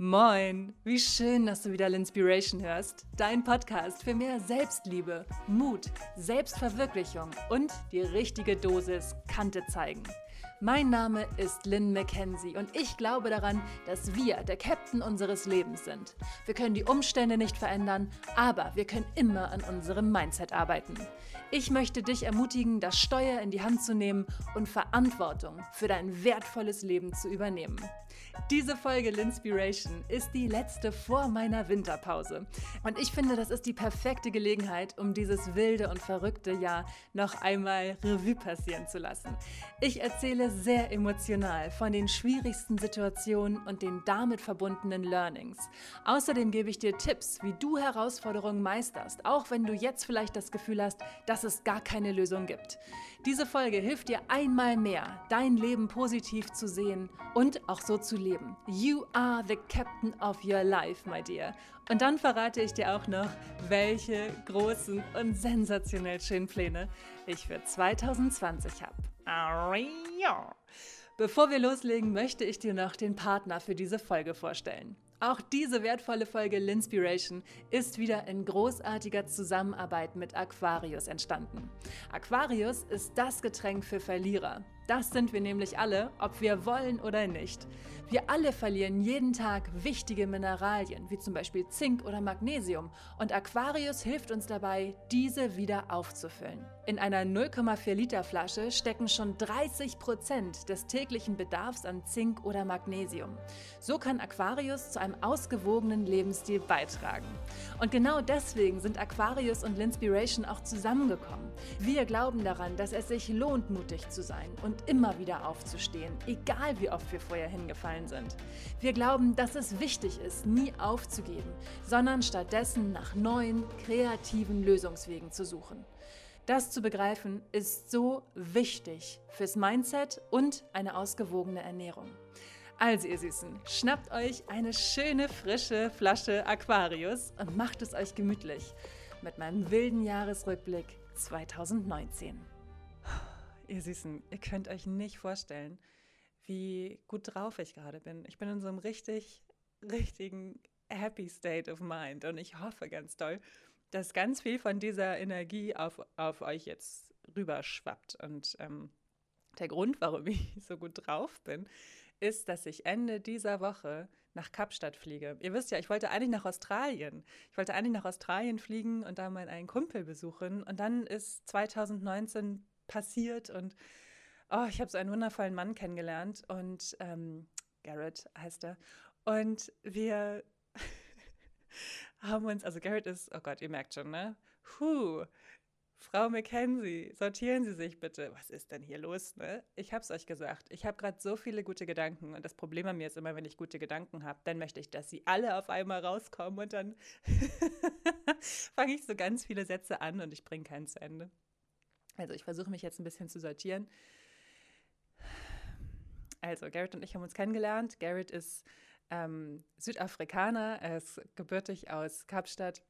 Moin, wie schön, dass du wieder L'Inspiration hörst. Dein Podcast für mehr Selbstliebe, Mut, Selbstverwirklichung und die richtige Dosis Kante zeigen. Mein Name ist Lynn McKenzie und ich glaube daran, dass wir der Captain unseres Lebens sind. Wir können die Umstände nicht verändern, aber wir können immer an unserem Mindset arbeiten. Ich möchte dich ermutigen, das Steuer in die Hand zu nehmen und Verantwortung für dein wertvolles Leben zu übernehmen. Diese Folge L'Inspiration ist die letzte vor meiner Winterpause. Und ich finde, das ist die perfekte Gelegenheit, um dieses wilde und verrückte Jahr noch einmal Revue passieren zu lassen. Ich erzähle sehr emotional von den schwierigsten Situationen und den damit verbundenen Learnings. Außerdem gebe ich dir Tipps, wie du Herausforderungen meisterst, auch wenn du jetzt vielleicht das Gefühl hast, dass es gar keine Lösung gibt. Diese Folge hilft dir einmal mehr, dein Leben positiv zu sehen und auch so zu leben. You are the captain of your life, my dear. Und dann verrate ich dir auch noch, welche großen und sensationell schönen Pläne ich für 2020 habe. Bevor wir loslegen, möchte ich dir noch den Partner für diese Folge vorstellen. Auch diese wertvolle Folge Linspiration ist wieder in großartiger Zusammenarbeit mit Aquarius entstanden. Aquarius ist das Getränk für Verlierer. Das sind wir nämlich alle, ob wir wollen oder nicht. Wir alle verlieren jeden Tag wichtige Mineralien, wie zum Beispiel Zink oder Magnesium, und Aquarius hilft uns dabei, diese wieder aufzufüllen. In einer 0,4 Liter Flasche stecken schon 30 Prozent des täglichen Bedarfs an Zink oder Magnesium. So kann Aquarius zu einem ausgewogenen Lebensstil beitragen. Und genau deswegen sind Aquarius und Linspiration auch zusammengekommen. Wir glauben daran, dass es sich lohnt, mutig zu sein und immer wieder aufzustehen, egal wie oft wir vorher hingefallen sind. Wir glauben, dass es wichtig ist, nie aufzugeben, sondern stattdessen nach neuen, kreativen Lösungswegen zu suchen. Das zu begreifen ist so wichtig fürs Mindset und eine ausgewogene Ernährung. Also ihr Süßen, schnappt euch eine schöne frische Flasche Aquarius und macht es euch gemütlich mit meinem wilden Jahresrückblick 2019. Ihr Süßen, ihr könnt euch nicht vorstellen, wie gut drauf ich gerade bin. Ich bin in so einem richtig, richtigen Happy State of Mind und ich hoffe ganz doll, dass ganz viel von dieser Energie auf, auf euch jetzt rüberschwappt. Und ähm, der Grund, warum ich so gut drauf bin, ist, dass ich Ende dieser Woche nach Kapstadt fliege. Ihr wisst ja, ich wollte eigentlich nach Australien. Ich wollte eigentlich nach Australien fliegen und da meinen einen Kumpel besuchen. Und dann ist 2019 passiert und oh, ich habe so einen wundervollen Mann kennengelernt und ähm, Garrett heißt er. Und wir haben uns, also Garrett ist, oh Gott, ihr merkt schon, ne? Puh, Frau Mackenzie, sortieren Sie sich bitte. Was ist denn hier los, ne? Ich hab's euch gesagt. Ich habe gerade so viele gute Gedanken und das Problem an mir ist immer, wenn ich gute Gedanken habe, dann möchte ich, dass sie alle auf einmal rauskommen und dann fange ich so ganz viele Sätze an und ich bringe keinen zu Ende. Also ich versuche mich jetzt ein bisschen zu sortieren. Also Garrett und ich haben uns kennengelernt. Garrett ist ähm, Südafrikaner, er ist gebürtig aus Kapstadt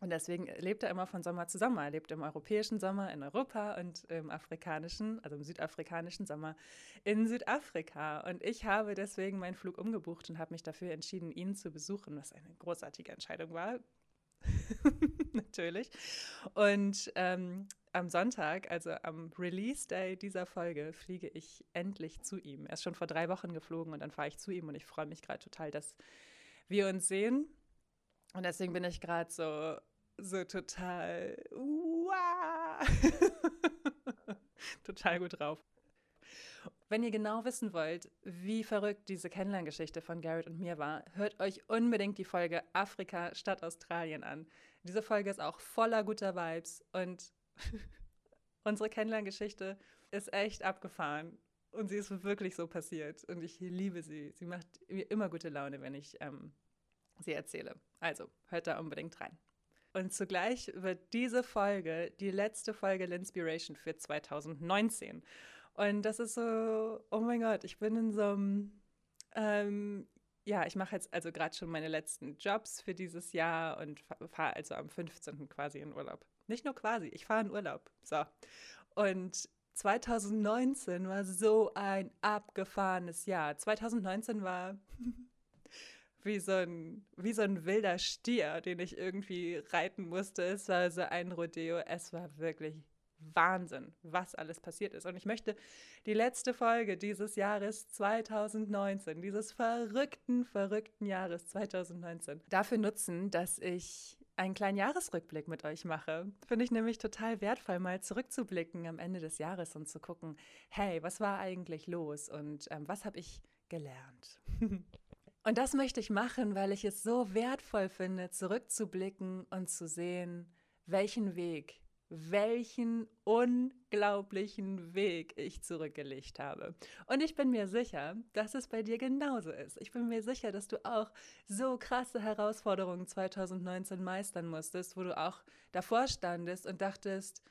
und deswegen lebt er immer von Sommer zu Sommer. Er lebt im europäischen Sommer in Europa und im afrikanischen, also im südafrikanischen Sommer in Südafrika. Und ich habe deswegen meinen Flug umgebucht und habe mich dafür entschieden, ihn zu besuchen, was eine großartige Entscheidung war. Natürlich. Und ähm, am Sonntag, also am Release Day dieser Folge, fliege ich endlich zu ihm. Er ist schon vor drei Wochen geflogen und dann fahre ich zu ihm und ich freue mich gerade total, dass wir uns sehen. Und deswegen bin ich gerade so, so total, wow, total gut drauf. Wenn ihr genau wissen wollt, wie verrückt diese Kennenlerngeschichte von Garrett und mir war, hört euch unbedingt die Folge Afrika statt Australien an. Diese Folge ist auch voller guter Vibes und unsere Kennenlerngeschichte ist echt abgefahren. Und sie ist wirklich so passiert. Und ich liebe sie. Sie macht mir immer gute Laune, wenn ich ähm, sie erzähle. Also, hört da unbedingt rein. Und zugleich wird diese Folge die letzte Folge L'Inspiration für 2019. Und das ist so, oh mein Gott, ich bin in so einem, ähm, ja, ich mache jetzt also gerade schon meine letzten Jobs für dieses Jahr und fahre also am 15. quasi in Urlaub. Nicht nur quasi, ich fahre in Urlaub. So. Und 2019 war so ein abgefahrenes Jahr. 2019 war wie so ein, wie so ein wilder Stier, den ich irgendwie reiten musste. Es war so ein Rodeo. Es war wirklich Wahnsinn, was alles passiert ist. Und ich möchte die letzte Folge dieses Jahres 2019, dieses verrückten, verrückten Jahres 2019, dafür nutzen, dass ich einen kleinen Jahresrückblick mit euch mache. Finde ich nämlich total wertvoll, mal zurückzublicken am Ende des Jahres und zu gucken, hey, was war eigentlich los und ähm, was habe ich gelernt? und das möchte ich machen, weil ich es so wertvoll finde, zurückzublicken und zu sehen, welchen Weg welchen unglaublichen Weg ich zurückgelegt habe. Und ich bin mir sicher, dass es bei dir genauso ist. Ich bin mir sicher, dass du auch so krasse Herausforderungen 2019 meistern musstest, wo du auch davor standest und dachtest,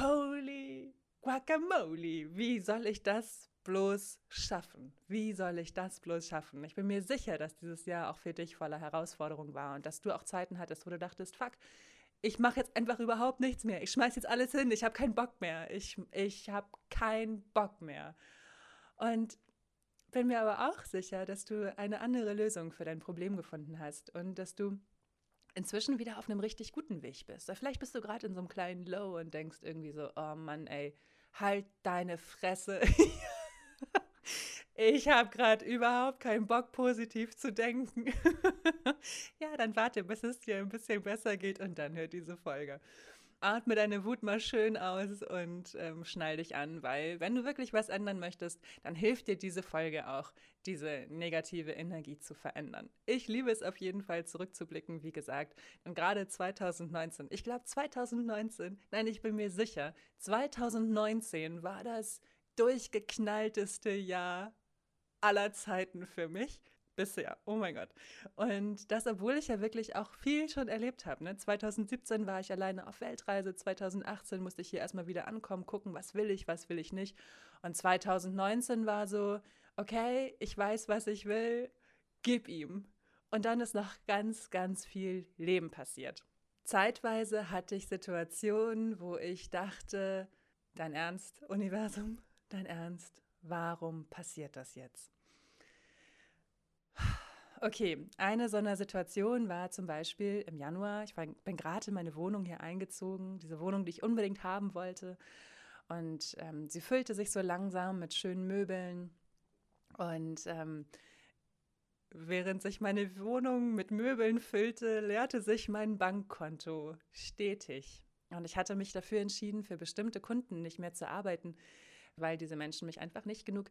holy guacamole, wie soll ich das bloß schaffen? Wie soll ich das bloß schaffen? Ich bin mir sicher, dass dieses Jahr auch für dich voller Herausforderungen war und dass du auch Zeiten hattest, wo du dachtest, fuck, ich mache jetzt einfach überhaupt nichts mehr. Ich schmeiß jetzt alles hin. Ich habe keinen Bock mehr. Ich, ich habe keinen Bock mehr. Und bin mir aber auch sicher, dass du eine andere Lösung für dein Problem gefunden hast und dass du inzwischen wieder auf einem richtig guten Weg bist. Vielleicht bist du gerade in so einem kleinen Low und denkst irgendwie so, oh Mann, ey, halt deine Fresse. ich habe gerade überhaupt keinen Bock, positiv zu denken. ja, dann warte, bis es dir ein bisschen besser geht und dann hört diese Folge. Atme deine Wut mal schön aus und ähm, schnall dich an, weil wenn du wirklich was ändern möchtest, dann hilft dir diese Folge auch, diese negative Energie zu verändern. Ich liebe es auf jeden Fall zurückzublicken, wie gesagt. Und gerade 2019, ich glaube 2019, nein, ich bin mir sicher, 2019 war das durchgeknallteste Jahr aller Zeiten für mich. Bisher, oh mein Gott. Und das, obwohl ich ja wirklich auch viel schon erlebt habe. Ne? 2017 war ich alleine auf Weltreise, 2018 musste ich hier erstmal wieder ankommen, gucken, was will ich, was will ich nicht. Und 2019 war so, okay, ich weiß, was ich will, gib ihm. Und dann ist noch ganz, ganz viel Leben passiert. Zeitweise hatte ich Situationen, wo ich dachte, dein Ernst, Universum, dein Ernst, warum passiert das jetzt? Okay, eine so eine Situation war zum Beispiel im Januar. Ich war, bin gerade in meine Wohnung hier eingezogen, diese Wohnung, die ich unbedingt haben wollte. Und ähm, sie füllte sich so langsam mit schönen Möbeln. Und ähm, während sich meine Wohnung mit Möbeln füllte, leerte sich mein Bankkonto stetig. Und ich hatte mich dafür entschieden, für bestimmte Kunden nicht mehr zu arbeiten, weil diese Menschen mich einfach nicht genug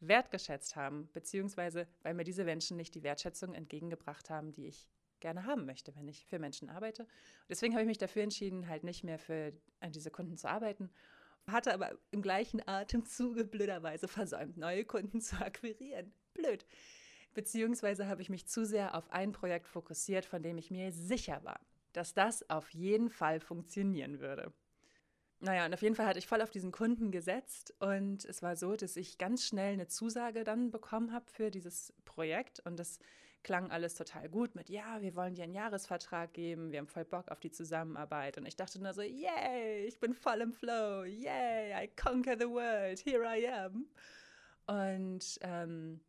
wertgeschätzt haben, beziehungsweise weil mir diese Menschen nicht die Wertschätzung entgegengebracht haben, die ich gerne haben möchte, wenn ich für Menschen arbeite. Deswegen habe ich mich dafür entschieden, halt nicht mehr für diese Kunden zu arbeiten, hatte aber im gleichen Atemzuge blöderweise versäumt, neue Kunden zu akquirieren. Blöd. Beziehungsweise habe ich mich zu sehr auf ein Projekt fokussiert, von dem ich mir sicher war, dass das auf jeden Fall funktionieren würde. Naja, und auf jeden Fall hatte ich voll auf diesen Kunden gesetzt. Und es war so, dass ich ganz schnell eine Zusage dann bekommen habe für dieses Projekt. Und das klang alles total gut mit, ja, wir wollen dir einen Jahresvertrag geben, wir haben voll Bock auf die Zusammenarbeit. Und ich dachte nur so, yay, ich bin voll im Flow, yay, I conquer the world, here I am. Und ähm,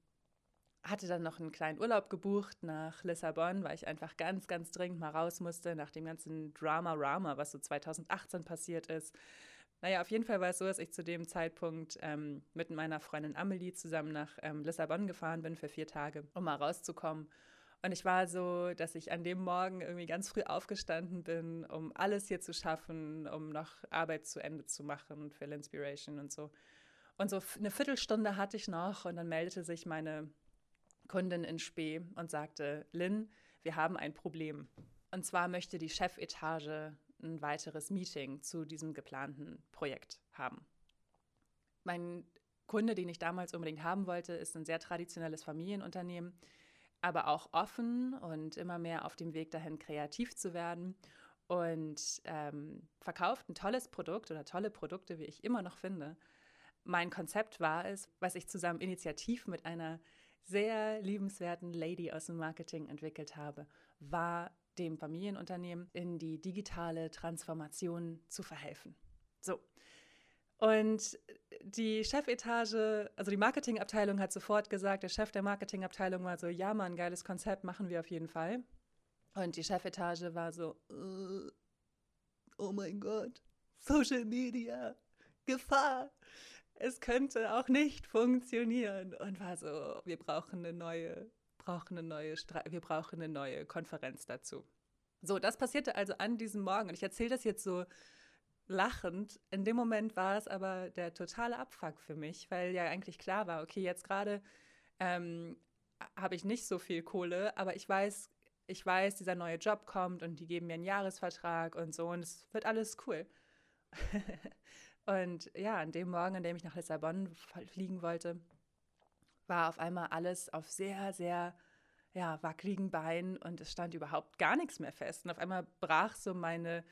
hatte dann noch einen kleinen Urlaub gebucht nach Lissabon, weil ich einfach ganz, ganz dringend mal raus musste nach dem ganzen Drama-Rama, was so 2018 passiert ist. Naja, auf jeden Fall war es so, dass ich zu dem Zeitpunkt ähm, mit meiner Freundin Amelie zusammen nach ähm, Lissabon gefahren bin für vier Tage, um mal rauszukommen. Und ich war so, dass ich an dem Morgen irgendwie ganz früh aufgestanden bin, um alles hier zu schaffen, um noch Arbeit zu Ende zu machen für Inspiration und so. Und so eine Viertelstunde hatte ich noch und dann meldete sich meine Kundin in Spee und sagte, Lynn, wir haben ein Problem. Und zwar möchte die Chefetage ein weiteres Meeting zu diesem geplanten Projekt haben. Mein Kunde, den ich damals unbedingt haben wollte, ist ein sehr traditionelles Familienunternehmen, aber auch offen und immer mehr auf dem Weg dahin, kreativ zu werden und ähm, verkauft ein tolles Produkt oder tolle Produkte, wie ich immer noch finde. Mein Konzept war es, was ich zusammen initiativ mit einer sehr liebenswerten Lady aus dem Marketing entwickelt habe, war dem Familienunternehmen in die digitale Transformation zu verhelfen. So. Und die Chefetage, also die Marketingabteilung hat sofort gesagt, der Chef der Marketingabteilung war so, ja Mann, geiles Konzept, machen wir auf jeden Fall. Und die Chefetage war so, uh, oh mein Gott, Social Media, Gefahr. Es könnte auch nicht funktionieren. Und war so, wir brauchen eine neue, brauchen eine neue, wir brauchen eine neue Konferenz dazu. So, das passierte also an diesem Morgen. Und ich erzähle das jetzt so lachend. In dem Moment war es aber der totale Abfuck für mich, weil ja eigentlich klar war, okay, jetzt gerade ähm, habe ich nicht so viel Kohle, aber ich weiß, ich weiß, dieser neue Job kommt und die geben mir einen Jahresvertrag und so und es wird alles cool. und ja, an dem Morgen, an dem ich nach Lissabon fliegen wollte, war auf einmal alles auf sehr, sehr ja, wackeligen Beinen und es stand überhaupt gar nichts mehr fest. Und auf einmal brach so meine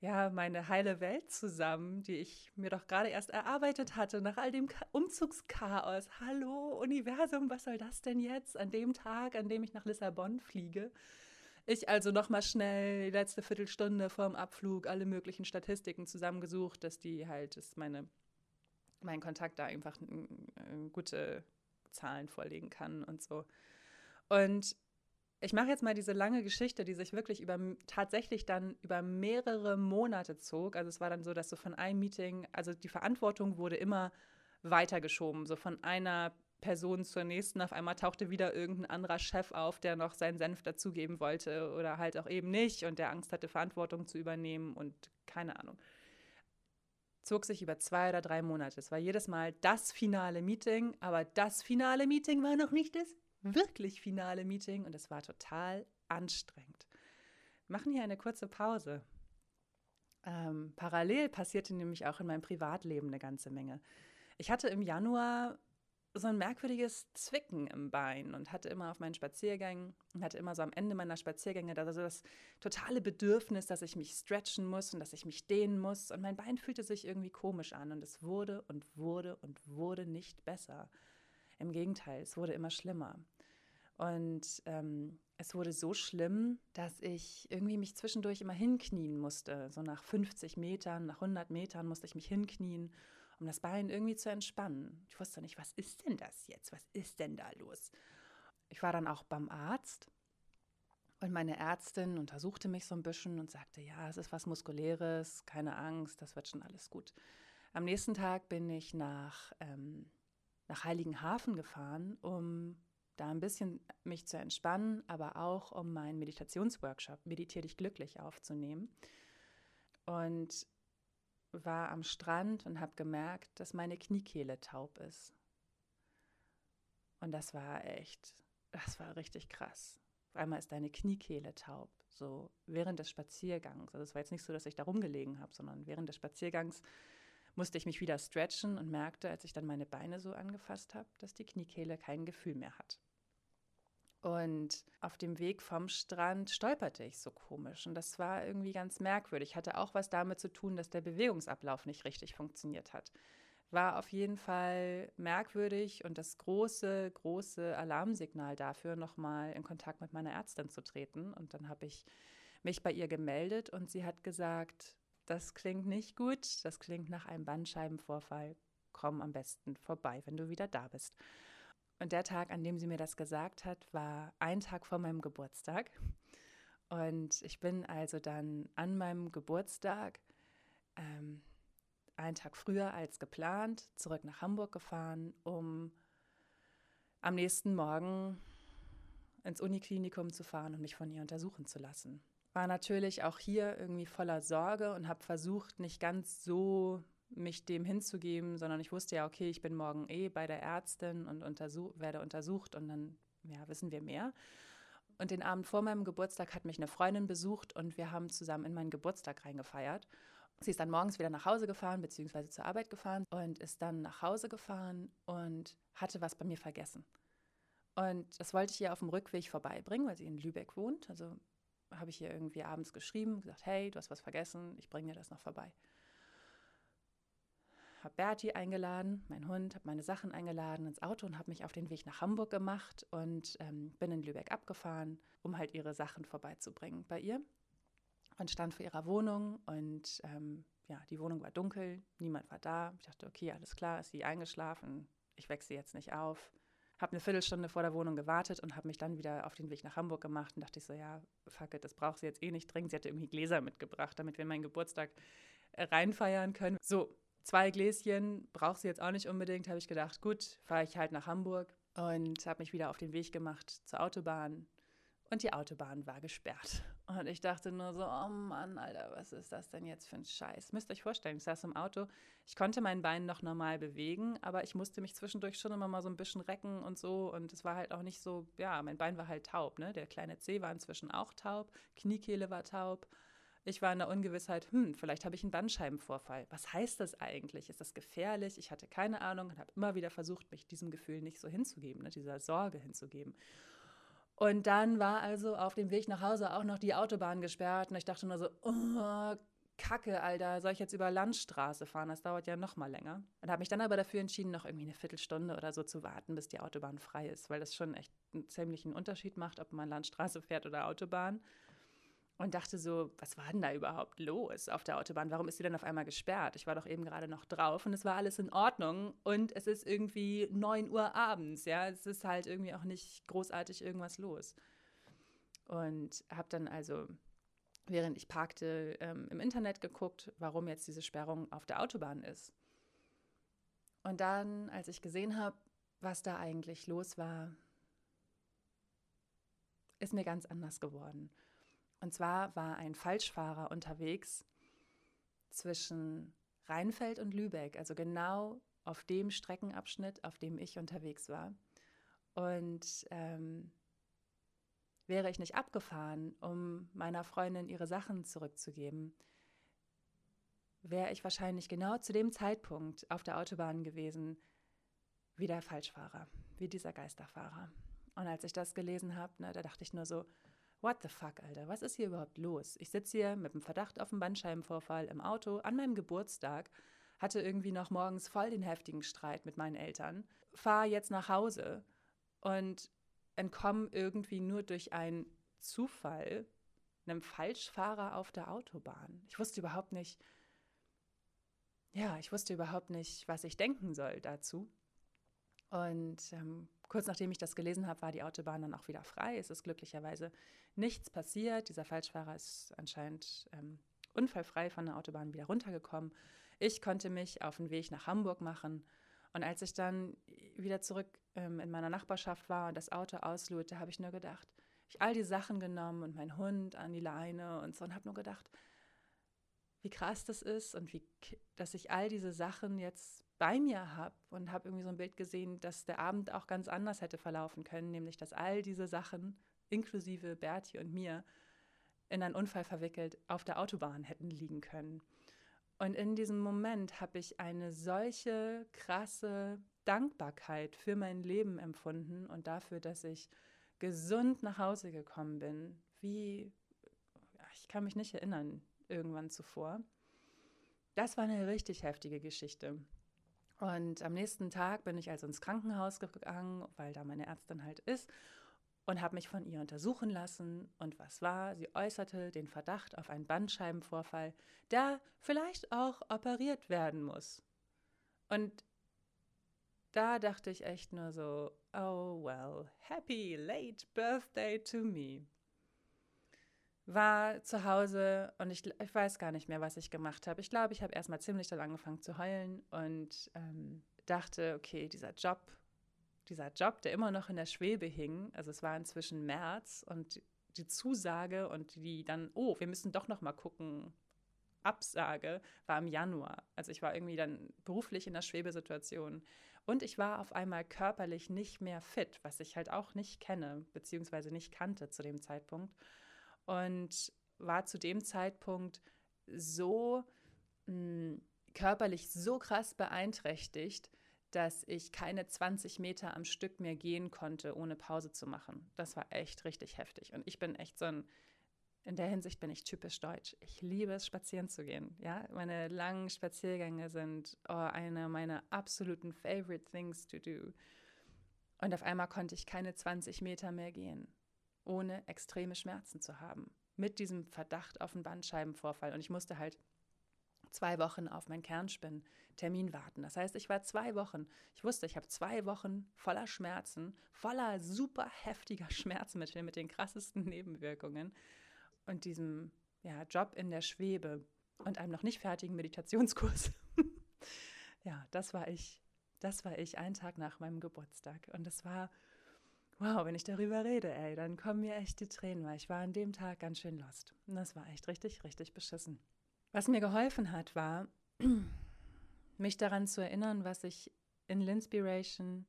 ja, meine heile Welt zusammen, die ich mir doch gerade erst erarbeitet hatte nach all dem Umzugschaos. Hallo Universum, was soll das denn jetzt an dem Tag, an dem ich nach Lissabon fliege? Ich also noch mal schnell die letzte Viertelstunde vorm Abflug alle möglichen Statistiken zusammengesucht, dass die halt, dass meine, mein Kontakt da einfach gute Zahlen vorlegen kann und so. Und ich mache jetzt mal diese lange Geschichte, die sich wirklich über tatsächlich dann über mehrere Monate zog. Also es war dann so, dass so von einem Meeting, also die Verantwortung wurde immer weitergeschoben, so von einer Person zur nächsten. Auf einmal tauchte wieder irgendein anderer Chef auf, der noch seinen Senf dazugeben wollte oder halt auch eben nicht und der Angst hatte, Verantwortung zu übernehmen und keine Ahnung. Zog sich über zwei oder drei Monate. Es war jedes Mal das finale Meeting, aber das finale Meeting war noch nicht das wirklich finale Meeting und es war total anstrengend. Machen hier eine kurze Pause. Ähm, parallel passierte nämlich auch in meinem Privatleben eine ganze Menge. Ich hatte im Januar so ein merkwürdiges Zwicken im Bein und hatte immer auf meinen Spaziergängen und hatte immer so am Ende meiner Spaziergänge da so das totale Bedürfnis, dass ich mich stretchen muss und dass ich mich dehnen muss und mein Bein fühlte sich irgendwie komisch an und es wurde und wurde und wurde nicht besser. Im Gegenteil, es wurde immer schlimmer. Und ähm, es wurde so schlimm, dass ich irgendwie mich zwischendurch immer hinknien musste. So nach 50 Metern, nach 100 Metern musste ich mich hinknien, um das Bein irgendwie zu entspannen. Ich wusste nicht, was ist denn das jetzt? Was ist denn da los? Ich war dann auch beim Arzt und meine Ärztin untersuchte mich so ein bisschen und sagte, ja, es ist was Muskuläres, keine Angst, das wird schon alles gut. Am nächsten Tag bin ich nach, ähm, nach Heiligenhafen gefahren, um da ein bisschen mich zu entspannen, aber auch um meinen Meditationsworkshop Meditiere dich glücklich aufzunehmen. Und war am Strand und habe gemerkt, dass meine Kniekehle taub ist. Und das war echt, das war richtig krass. Auf einmal ist deine Kniekehle taub, so während des Spaziergangs. Also es war jetzt nicht so, dass ich da rumgelegen habe, sondern während des Spaziergangs musste ich mich wieder stretchen und merkte, als ich dann meine Beine so angefasst habe, dass die Kniekehle kein Gefühl mehr hat. Und auf dem Weg vom Strand stolperte ich so komisch. Und das war irgendwie ganz merkwürdig. Hatte auch was damit zu tun, dass der Bewegungsablauf nicht richtig funktioniert hat. War auf jeden Fall merkwürdig und das große, große Alarmsignal dafür, nochmal in Kontakt mit meiner Ärztin zu treten. Und dann habe ich mich bei ihr gemeldet und sie hat gesagt, das klingt nicht gut, das klingt nach einem Bandscheibenvorfall. Komm am besten vorbei, wenn du wieder da bist. Und der Tag, an dem sie mir das gesagt hat, war ein Tag vor meinem Geburtstag. Und ich bin also dann an meinem Geburtstag, ähm, einen Tag früher als geplant, zurück nach Hamburg gefahren, um am nächsten Morgen ins Uniklinikum zu fahren und mich von ihr untersuchen zu lassen. War natürlich auch hier irgendwie voller Sorge und habe versucht, nicht ganz so mich dem hinzugeben, sondern ich wusste ja, okay, ich bin morgen eh bei der Ärztin und untersuch, werde untersucht und dann ja, wissen wir mehr. Und den Abend vor meinem Geburtstag hat mich eine Freundin besucht und wir haben zusammen in meinen Geburtstag reingefeiert. Sie ist dann morgens wieder nach Hause gefahren, beziehungsweise zur Arbeit gefahren und ist dann nach Hause gefahren und hatte was bei mir vergessen. Und das wollte ich ihr auf dem Rückweg vorbeibringen, weil sie in Lübeck wohnt. Also habe ich ihr irgendwie abends geschrieben, gesagt, hey, du hast was vergessen, ich bringe dir das noch vorbei habe Berti eingeladen, mein Hund, habe meine Sachen eingeladen ins Auto und habe mich auf den Weg nach Hamburg gemacht und ähm, bin in Lübeck abgefahren, um halt ihre Sachen vorbeizubringen bei ihr. Und stand vor ihrer Wohnung und ähm, ja, die Wohnung war dunkel, niemand war da. Ich dachte, okay, alles klar, ist sie eingeschlafen, ich wecke sie jetzt nicht auf. Habe eine Viertelstunde vor der Wohnung gewartet und habe mich dann wieder auf den Weg nach Hamburg gemacht und dachte ich so, ja, fuck it, das braucht sie jetzt eh nicht dringend. Sie hatte irgendwie Gläser mitgebracht, damit wir meinen Geburtstag äh, reinfeiern können. So, zwei Gläschen braucht sie jetzt auch nicht unbedingt, habe ich gedacht, gut, fahre ich halt nach Hamburg und habe mich wieder auf den Weg gemacht zur Autobahn. Und die Autobahn war gesperrt. Und ich dachte nur so, oh Mann, Alter, was ist das denn jetzt für ein Scheiß? Müsst ihr euch vorstellen, ich saß im Auto, ich konnte mein Bein noch normal bewegen, aber ich musste mich zwischendurch schon immer mal so ein bisschen recken und so. Und es war halt auch nicht so, ja, mein Bein war halt taub, ne? Der kleine C war inzwischen auch taub, Kniekehle war taub. Ich war in der Ungewissheit, hm, vielleicht habe ich einen Bandscheibenvorfall. Was heißt das eigentlich? Ist das gefährlich? Ich hatte keine Ahnung und habe immer wieder versucht, mich diesem Gefühl nicht so hinzugeben, ne? dieser Sorge hinzugeben. Und dann war also auf dem Weg nach Hause auch noch die Autobahn gesperrt und ich dachte nur so, oh, Kacke, Alter, soll ich jetzt über Landstraße fahren? Das dauert ja noch mal länger. Und habe mich dann aber dafür entschieden, noch irgendwie eine Viertelstunde oder so zu warten, bis die Autobahn frei ist, weil das schon echt einen ziemlichen Unterschied macht, ob man Landstraße fährt oder Autobahn und dachte so, was war denn da überhaupt los auf der Autobahn? Warum ist sie denn auf einmal gesperrt? Ich war doch eben gerade noch drauf und es war alles in Ordnung und es ist irgendwie 9 Uhr abends, ja, es ist halt irgendwie auch nicht großartig irgendwas los. Und habe dann also, während ich parkte, ähm, im Internet geguckt, warum jetzt diese Sperrung auf der Autobahn ist. Und dann, als ich gesehen habe, was da eigentlich los war, ist mir ganz anders geworden. Und zwar war ein Falschfahrer unterwegs zwischen Rheinfeld und Lübeck, also genau auf dem Streckenabschnitt, auf dem ich unterwegs war. Und ähm, wäre ich nicht abgefahren, um meiner Freundin ihre Sachen zurückzugeben, wäre ich wahrscheinlich genau zu dem Zeitpunkt auf der Autobahn gewesen, wie der Falschfahrer, wie dieser Geisterfahrer. Und als ich das gelesen habe, ne, da dachte ich nur so, What the fuck, Alter? Was ist hier überhaupt los? Ich sitze hier mit dem Verdacht auf einen Bandscheibenvorfall im Auto an meinem Geburtstag, hatte irgendwie noch morgens voll den heftigen Streit mit meinen Eltern, fahre jetzt nach Hause und entkomme irgendwie nur durch einen Zufall einem Falschfahrer auf der Autobahn. Ich wusste überhaupt nicht, ja, ich wusste überhaupt nicht, was ich denken soll dazu. Und ähm, kurz nachdem ich das gelesen habe, war die Autobahn dann auch wieder frei. Es ist glücklicherweise nichts passiert. Dieser Falschfahrer ist anscheinend ähm, unfallfrei von der Autobahn wieder runtergekommen. Ich konnte mich auf den Weg nach Hamburg machen. Und als ich dann wieder zurück ähm, in meiner Nachbarschaft war und das Auto auslud, habe ich nur gedacht, ich all die Sachen genommen und meinen Hund an die Leine und so und habe nur gedacht, wie krass das ist und wie, dass ich all diese Sachen jetzt bei mir habe und habe irgendwie so ein Bild gesehen, dass der Abend auch ganz anders hätte verlaufen können, nämlich dass all diese Sachen, inklusive Bertie und mir, in einen Unfall verwickelt auf der Autobahn hätten liegen können. Und in diesem Moment habe ich eine solche krasse Dankbarkeit für mein Leben empfunden und dafür, dass ich gesund nach Hause gekommen bin, wie ich kann mich nicht erinnern, irgendwann zuvor. Das war eine richtig heftige Geschichte. Und am nächsten Tag bin ich also ins Krankenhaus gegangen, weil da meine Ärztin halt ist, und habe mich von ihr untersuchen lassen. Und was war? Sie äußerte den Verdacht auf einen Bandscheibenvorfall, der vielleicht auch operiert werden muss. Und da dachte ich echt nur so, oh well, happy late birthday to me war zu Hause und ich, ich weiß gar nicht mehr, was ich gemacht habe. Ich glaube, ich habe erstmal ziemlich dann angefangen zu heulen und ähm, dachte, okay, dieser Job, dieser Job, der immer noch in der Schwebe hing, also es war inzwischen März und die Zusage und die dann, oh, wir müssen doch noch mal gucken, Absage war im Januar. Also ich war irgendwie dann beruflich in der Schwebesituation und ich war auf einmal körperlich nicht mehr fit, was ich halt auch nicht kenne, beziehungsweise nicht kannte zu dem Zeitpunkt und war zu dem Zeitpunkt so mh, hm, körperlich so krass beeinträchtigt, dass ich keine 20 Meter am Stück mehr gehen konnte, ohne Pause zu machen. Das war echt richtig heftig. Und ich bin echt so ein, in der Hinsicht bin ich typisch deutsch. Ich liebe es, spazieren zu gehen. Ja, meine langen Spaziergänge sind oh, eine meiner absoluten favorite things to do. Und auf einmal konnte ich keine 20 Meter mehr gehen ohne extreme Schmerzen zu haben. Mit diesem Verdacht auf einen Bandscheibenvorfall. Und ich musste halt zwei Wochen auf meinen Kernspin-Termin warten. Das heißt, ich war zwei Wochen, ich wusste, ich habe zwei Wochen voller Schmerzen, voller super heftiger Schmerzmittel mit den krassesten Nebenwirkungen und diesem ja, Job in der Schwebe und einem noch nicht fertigen Meditationskurs. ja, das war ich. Das war ich einen Tag nach meinem Geburtstag. Und es war, wow, wenn ich darüber rede, ey, dann kommen mir echt die Tränen, weil ich war an dem Tag ganz schön lost. Und das war echt richtig, richtig beschissen. Was mir geholfen hat, war, mich daran zu erinnern, was ich in Linspiration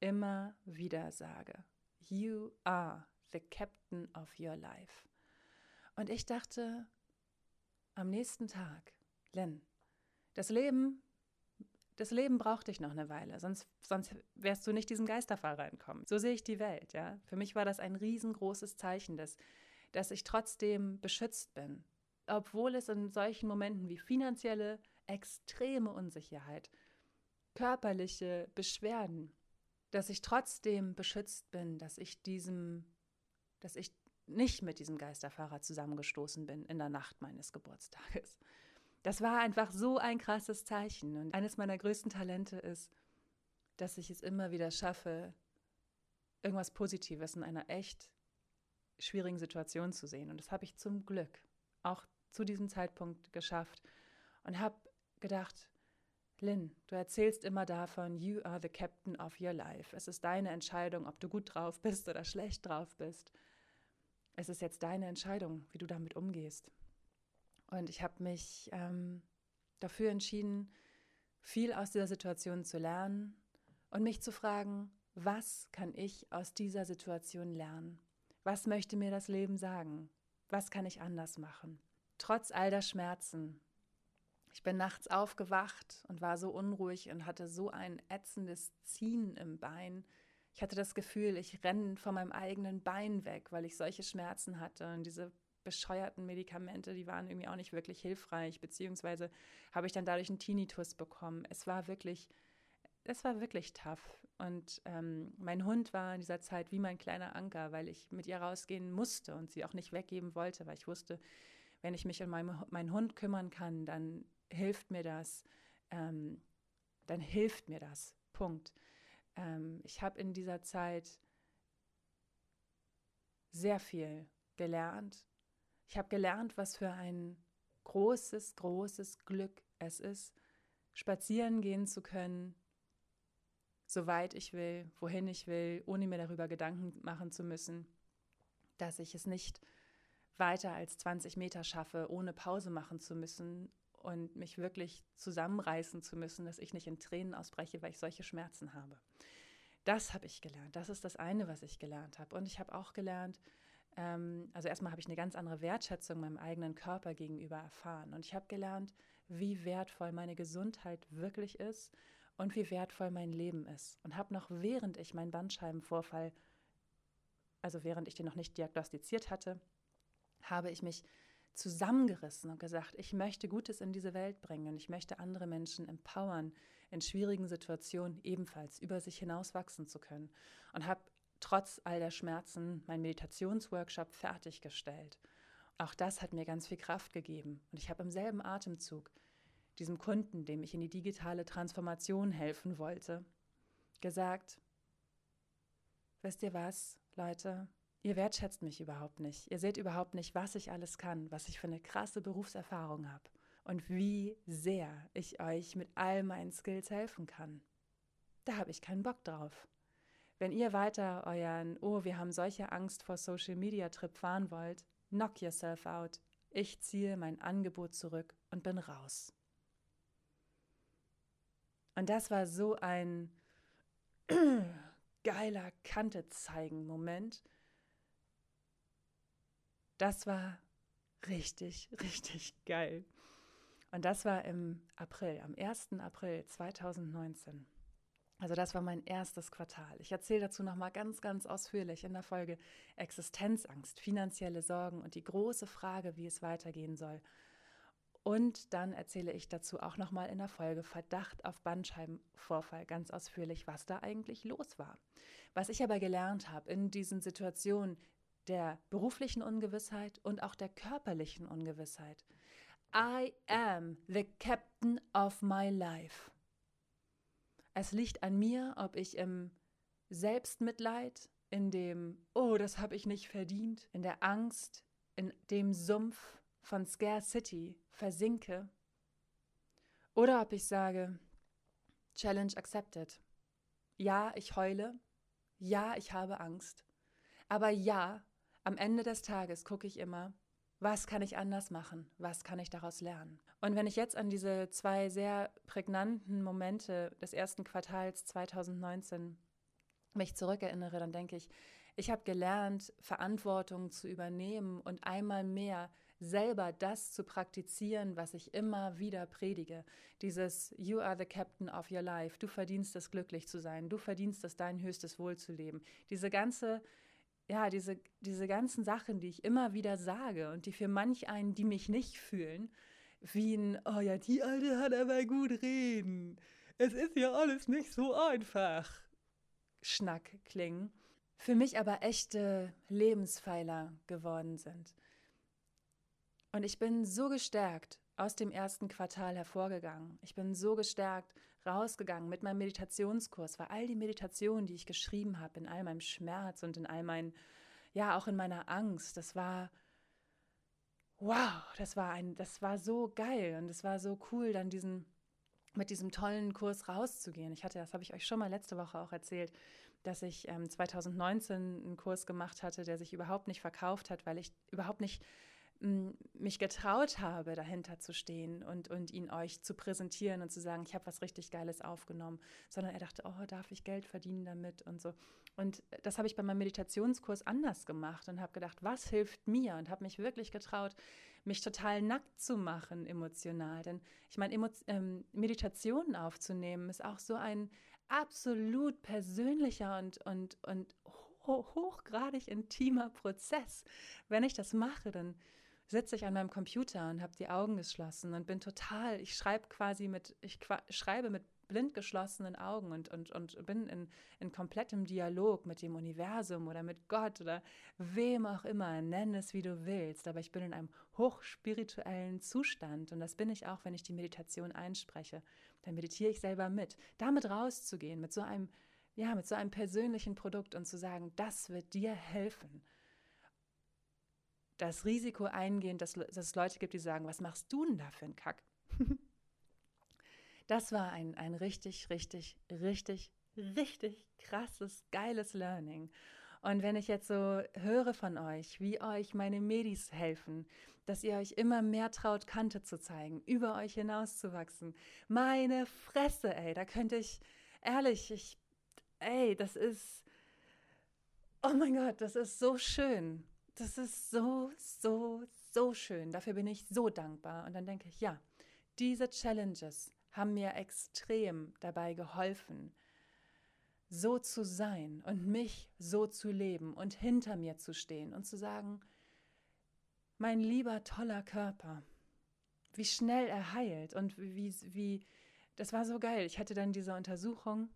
immer wieder sage. You are the captain of your life. Und ich dachte am nächsten Tag, Len, das Leben, das Leben braucht dich noch eine Weile, sonst, sonst wärst du nicht diesem Geisterfahrer entkommen. So sehe ich die Welt, ja. Für mich war das ein riesengroßes Zeichen, dass, dass ich trotzdem beschützt bin. Obwohl es in solchen Momenten wie finanzielle, extreme Unsicherheit, körperliche Beschwerden, dass ich trotzdem beschützt bin, dass ich diesem, dass ich nicht mit diesem Geisterfahrer zusammengestoßen bin in der Nacht meines Geburtstages. Das war einfach so ein krasses Zeichen. Und eines meiner größten Talente ist, dass ich es immer wieder schaffe, irgendwas Positives in einer echt schwierigen Situation zu sehen. Und das habe ich zum Glück auch zu diesem Zeitpunkt geschafft und habe gedacht, Lynn, du erzählst immer davon, you are the captain of your life. Es ist deine Entscheidung, ob du gut drauf bist oder schlecht drauf bist es ist jetzt deine Entscheidung, wie du damit umgehst. Und ich habe mich ähm, dafür entschieden, viel aus dieser Situation zu lernen und mich zu fragen, was kann ich aus dieser Situation lernen? Was möchte mir das Leben sagen? Was kann ich anders machen? Trotz all der Schmerzen. Ich bin nachts aufgewacht und war so unruhig und hatte so ein ätzendes Ziehen im Bein, ich hatte das Gefühl, ich renne von meinem eigenen Bein weg, weil ich solche Schmerzen hatte. Und diese bescheuerten Medikamente, die waren irgendwie auch nicht wirklich hilfreich, beziehungsweise habe ich dann dadurch einen Tinnitus bekommen. Es war wirklich, es war wirklich tough. Und ähm, mein Hund war in dieser Zeit wie mein kleiner Anker, weil ich mit ihr rausgehen musste und sie auch nicht weggeben wollte, weil ich wusste, wenn ich mich um meinen, meinen Hund kümmern kann, dann hilft mir das. Ähm, dann hilft mir das. Punkt. Ähm, ich habe in dieser Zeit sehr viel gelernt. Ich habe gelernt, was für ein großes, großes Glück es ist, spazieren gehen zu können, soweit ich will, wohin ich will, ohne mir darüber Gedanken machen zu müssen, dass ich es nicht weiter als 20 Meter schaffe, ohne Pause machen zu müssen und mich wirklich zusammenreißen zu müssen, dass ich nicht in Tränen ausbreche, weil ich solche Schmerzen habe. Das habe ich gelernt. Das ist das eine, was ich gelernt habe. Und ich habe auch gelernt, ähm, also erstmal habe ich eine ganz andere Wertschätzung meinem eigenen Körper gegenüber erfahren. Und ich habe gelernt, wie wertvoll meine Gesundheit wirklich ist und wie wertvoll mein Leben ist. Und habe noch während ich meinen Bandscheibenvorfall, also während ich den noch nicht diagnostiziert hatte, habe ich mich zusammengerissen und gesagt, ich möchte Gutes in diese Welt bringen und ich möchte andere Menschen empowern, in schwierigen Situationen ebenfalls über sich hinaus wachsen zu können. Und habe trotz all der Schmerzen meinen Meditationsworkshop fertiggestellt. Auch das hat mir ganz viel Kraft gegeben. Und ich habe im selben Atemzug diesem Kunden, dem ich in die digitale Transformation helfen wollte, gesagt, wisst ihr was, Leute, Ihr wertschätzt mich überhaupt nicht. Ihr seht überhaupt nicht, was ich alles kann, was ich für eine krasse Berufserfahrung habe und wie sehr ich euch mit all meinen Skills helfen kann. Da habe ich keinen Bock drauf. Wenn ihr weiter euren, oh, wir haben solche Angst vor Social Media Trip fahren wollt, knock yourself out. Ich ziehe mein Angebot zurück und bin raus. Und das war so ein geiler Kante zeigen Moment, das war richtig, richtig geil. Und das war im April, am 1. April 2019. Also das war mein erstes Quartal. Ich erzähle dazu nochmal ganz, ganz ausführlich in der Folge Existenzangst, finanzielle Sorgen und die große Frage, wie es weitergehen soll. Und dann erzähle ich dazu auch nochmal in der Folge Verdacht auf Bandscheibenvorfall ganz ausführlich, was da eigentlich los war. Was ich aber gelernt habe in diesen Situationen, der beruflichen Ungewissheit und auch der körperlichen Ungewissheit. I am the captain of my life. Es liegt an mir, ob ich im Selbstmitleid, in dem, oh, das habe ich nicht verdient, in der Angst, in dem Sumpf von Scarcity versinke, oder ob ich sage, Challenge accepted. Ja, ich heule. Ja, ich habe Angst. Aber ja, am Ende des Tages gucke ich immer, was kann ich anders machen? Was kann ich daraus lernen? Und wenn ich jetzt an diese zwei sehr prägnanten Momente des ersten Quartals 2019 mich zurückerinnere, dann denke ich, ich habe gelernt, Verantwortung zu übernehmen und einmal mehr selber das zu praktizieren, was ich immer wieder predige. Dieses You are the captain of your life. Du verdienst es, glücklich zu sein. Du verdienst es, dein höchstes Wohl zu leben. Diese ganze ja, diese, diese ganzen Sachen, die ich immer wieder sage und die für manch einen, die mich nicht fühlen, wie ein, oh ja, die Alte hat aber gut reden. Es ist ja alles nicht so einfach. Schnack klingen. Für mich aber echte Lebenspfeiler geworden sind. Und ich bin so gestärkt aus dem ersten Quartal hervorgegangen. Ich bin so gestärkt rausgegangen mit meinem Meditationskurs, weil all die Meditationen, die ich geschrieben habe, in all meinem Schmerz und in all meinen, ja, auch in meiner Angst, das war, wow, das war ein, das war so geil und es war so cool, dann diesen, mit diesem tollen Kurs rauszugehen. Ich hatte, das habe ich euch schon mal letzte Woche auch erzählt, dass ich ähm, 2019 einen Kurs gemacht hatte, der sich überhaupt nicht verkauft hat, weil ich überhaupt nicht mich getraut habe, dahinter zu stehen und, und ihn euch zu präsentieren und zu sagen, ich habe was richtig Geiles aufgenommen, sondern er dachte, oh, darf ich Geld verdienen damit und so. Und das habe ich bei meinem Meditationskurs anders gemacht und habe gedacht, was hilft mir und habe mich wirklich getraut, mich total nackt zu machen emotional. Denn ich meine, ähm, Meditationen aufzunehmen ist auch so ein absolut persönlicher und, und, und hochgradig intimer Prozess. Wenn ich das mache, dann sitze ich an meinem Computer und habe die Augen geschlossen und bin total, ich schreibe quasi mit, ich schreibe mit blind geschlossenen Augen und, und, und bin in, in komplettem Dialog mit dem Universum oder mit Gott oder wem auch immer, nenn es wie du willst, aber ich bin in einem hochspirituellen Zustand und das bin ich auch, wenn ich die Meditation einspreche. Dann meditiere ich selber mit. Damit rauszugehen, mit so einem, ja, mit so einem persönlichen Produkt und zu sagen, das wird dir helfen das Risiko eingehen, dass, dass es Leute gibt, die sagen, was machst du denn da für einen Kack? das war ein, ein richtig, richtig, richtig, richtig krasses, geiles Learning. Und wenn ich jetzt so höre von euch, wie euch meine Medis helfen, dass ihr euch immer mehr traut, Kante zu zeigen, über euch hinauszuwachsen, meine Fresse, ey, da könnte ich, ehrlich, ich, ey, das ist, oh mein Gott, das ist so schön. Das ist so, so, so schön. Dafür bin ich so dankbar. Und dann denke ich, ja, diese Challenges haben mir extrem dabei geholfen, so zu sein und mich so zu leben und hinter mir zu stehen und zu sagen, mein lieber toller Körper, wie schnell er heilt und wie, wie, das war so geil. Ich hatte dann diese Untersuchung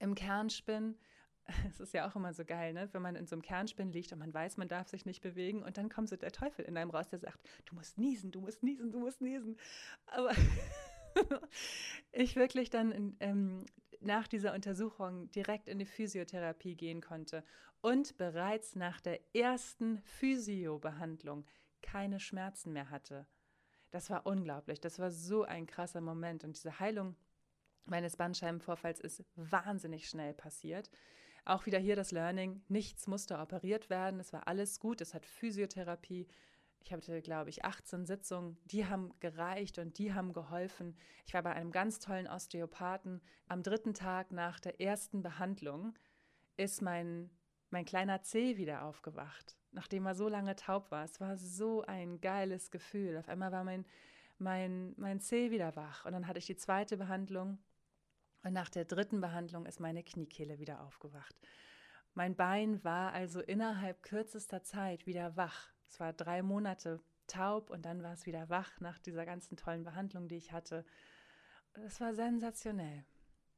im Kernspinn es ist ja auch immer so geil, ne? wenn man in so einem Kernspin liegt und man weiß, man darf sich nicht bewegen und dann kommt so der Teufel in einem raus, der sagt, du musst niesen, du musst niesen, du musst niesen. Aber ich wirklich dann in, ähm, nach dieser Untersuchung direkt in die Physiotherapie gehen konnte und bereits nach der ersten Physiobehandlung keine Schmerzen mehr hatte. Das war unglaublich, das war so ein krasser Moment und diese Heilung meines Bandscheibenvorfalls ist wahnsinnig schnell passiert. Auch wieder hier das Learning, nichts musste operiert werden, es war alles gut, es hat Physiotherapie. Ich hatte, glaube ich, 18 Sitzungen, die haben gereicht und die haben geholfen. Ich war bei einem ganz tollen Osteopathen. Am dritten Tag nach der ersten Behandlung ist mein, mein kleiner C wieder aufgewacht, nachdem er so lange taub war. Es war so ein geiles Gefühl. Auf einmal war mein, mein, mein C wieder wach. Und dann hatte ich die zweite Behandlung und nach der dritten Behandlung ist meine Kniekehle wieder aufgewacht. Mein Bein war also innerhalb kürzester Zeit wieder wach. Es war drei Monate taub und dann war es wieder wach nach dieser ganzen tollen Behandlung, die ich hatte. Das war sensationell.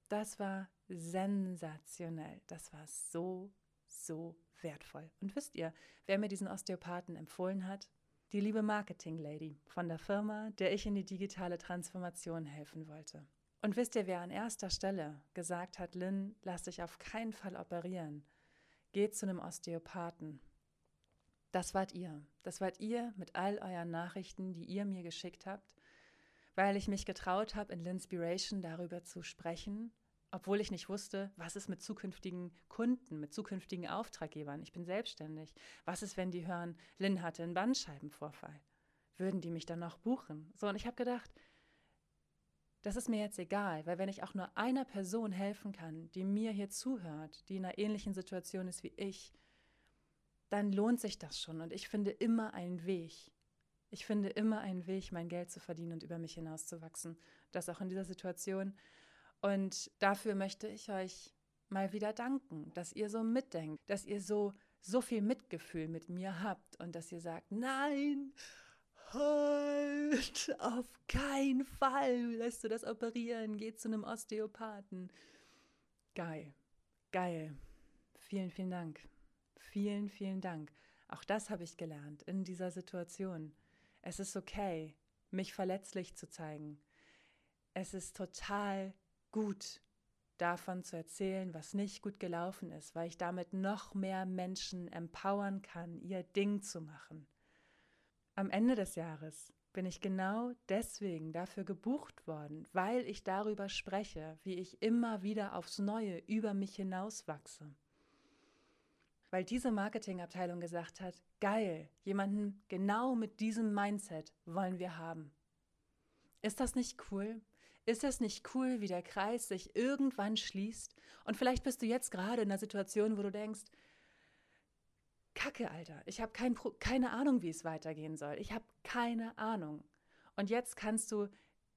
Das war sensationell. Das war so, so wertvoll. Und wisst ihr, wer mir diesen Osteopathen empfohlen hat? die liebe Marketing Lady von der Firma, der ich in die digitale Transformation helfen wollte. Und wisst ihr, wer an erster Stelle gesagt hat, Lynn, lass dich auf keinen Fall operieren, geht zu einem Osteopathen. Das wart ihr. Das wart ihr mit all euren Nachrichten, die ihr mir geschickt habt, weil ich mich getraut habe, in Linspiration darüber zu sprechen, obwohl ich nicht wusste, was ist mit zukünftigen Kunden, mit zukünftigen Auftraggebern. Ich bin selbstständig. Was ist, wenn die hören, Lynn hatte einen Bandscheibenvorfall? Würden die mich dann noch buchen? So, und ich habe gedacht, das ist mir jetzt egal, weil wenn ich auch nur einer Person helfen kann, die mir hier zuhört, die in einer ähnlichen Situation ist wie ich, dann lohnt sich das schon. Und ich finde immer einen Weg. Ich finde immer einen Weg, mein Geld zu verdienen und über mich hinauszuwachsen. Das auch in dieser Situation. Und dafür möchte ich euch mal wieder danken, dass ihr so mitdenkt, dass ihr so, so viel Mitgefühl mit mir habt und dass ihr sagt, nein, halt, auf keinen Fall lässt du das operieren, geh zu einem Osteopathen. Geil, geil. Vielen, vielen Dank. Vielen, vielen Dank. Auch das habe ich gelernt in dieser Situation. Es ist okay, mich verletzlich zu zeigen. Es ist total gut, davon zu erzählen, was nicht gut gelaufen ist, weil ich damit noch mehr Menschen empowern kann, ihr Ding zu machen. Am Ende des Jahres bin ich genau deswegen dafür gebucht worden, weil ich darüber spreche, wie ich immer wieder aufs Neue über mich hinauswachse weil diese Marketingabteilung gesagt hat, geil, jemanden genau mit diesem Mindset wollen wir haben. Ist das nicht cool? Ist das nicht cool, wie der Kreis sich irgendwann schließt? Und vielleicht bist du jetzt gerade in einer Situation, wo du denkst, Kacke, Alter, ich habe kein keine Ahnung, wie es weitergehen soll. Ich habe keine Ahnung. Und jetzt kannst du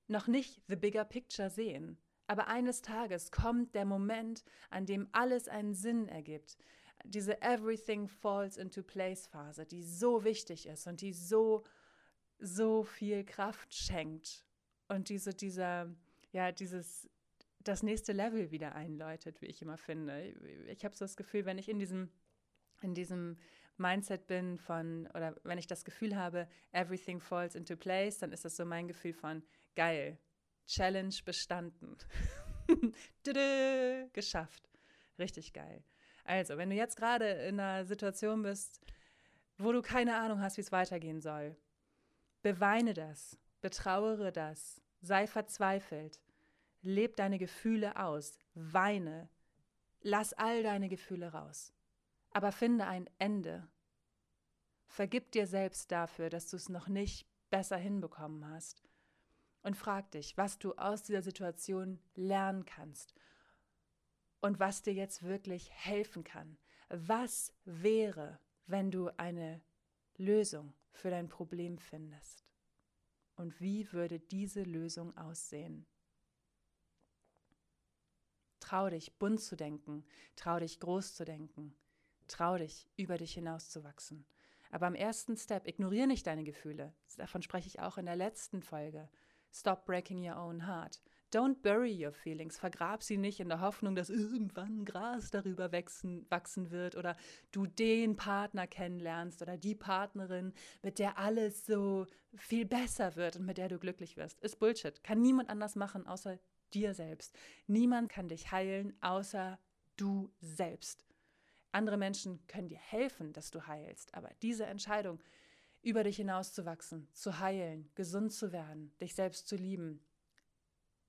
noch nicht the bigger picture sehen. Aber eines Tages kommt der Moment, an dem alles einen Sinn ergibt, diese Everything Falls into Place Phase, die so wichtig ist und die so, so viel Kraft schenkt und diese, dieser, ja, dieses, das nächste Level wieder einläutet, wie ich immer finde. Ich habe so das Gefühl, wenn ich in diesem, in diesem Mindset bin von, oder wenn ich das Gefühl habe, everything falls into place, dann ist das so mein Gefühl von geil, Challenge bestanden. Geschafft. Richtig geil. Also, wenn du jetzt gerade in einer Situation bist, wo du keine Ahnung hast, wie es weitergehen soll, beweine das, betrauere das, sei verzweifelt, leb deine Gefühle aus, weine, lass all deine Gefühle raus, aber finde ein Ende. Vergib dir selbst dafür, dass du es noch nicht besser hinbekommen hast und frag dich, was du aus dieser Situation lernen kannst und was dir jetzt wirklich helfen kann. Was wäre, wenn du eine Lösung für dein Problem findest? Und wie würde diese Lösung aussehen? Trau dich, bunt zu denken, trau dich, groß zu denken, trau dich, über dich hinauszuwachsen. Aber am ersten Step, ignoriere nicht deine Gefühle. Davon spreche ich auch in der letzten Folge. Stop breaking your own heart. Don't bury your feelings. Vergrab sie nicht in der Hoffnung, dass irgendwann Gras darüber wachsen, wachsen wird oder du den Partner kennenlernst oder die Partnerin, mit der alles so viel besser wird und mit der du glücklich wirst. Ist Bullshit. Kann niemand anders machen außer dir selbst. Niemand kann dich heilen außer du selbst. Andere Menschen können dir helfen, dass du heilst, aber diese Entscheidung, über dich hinauszuwachsen, zu heilen, gesund zu werden, dich selbst zu lieben,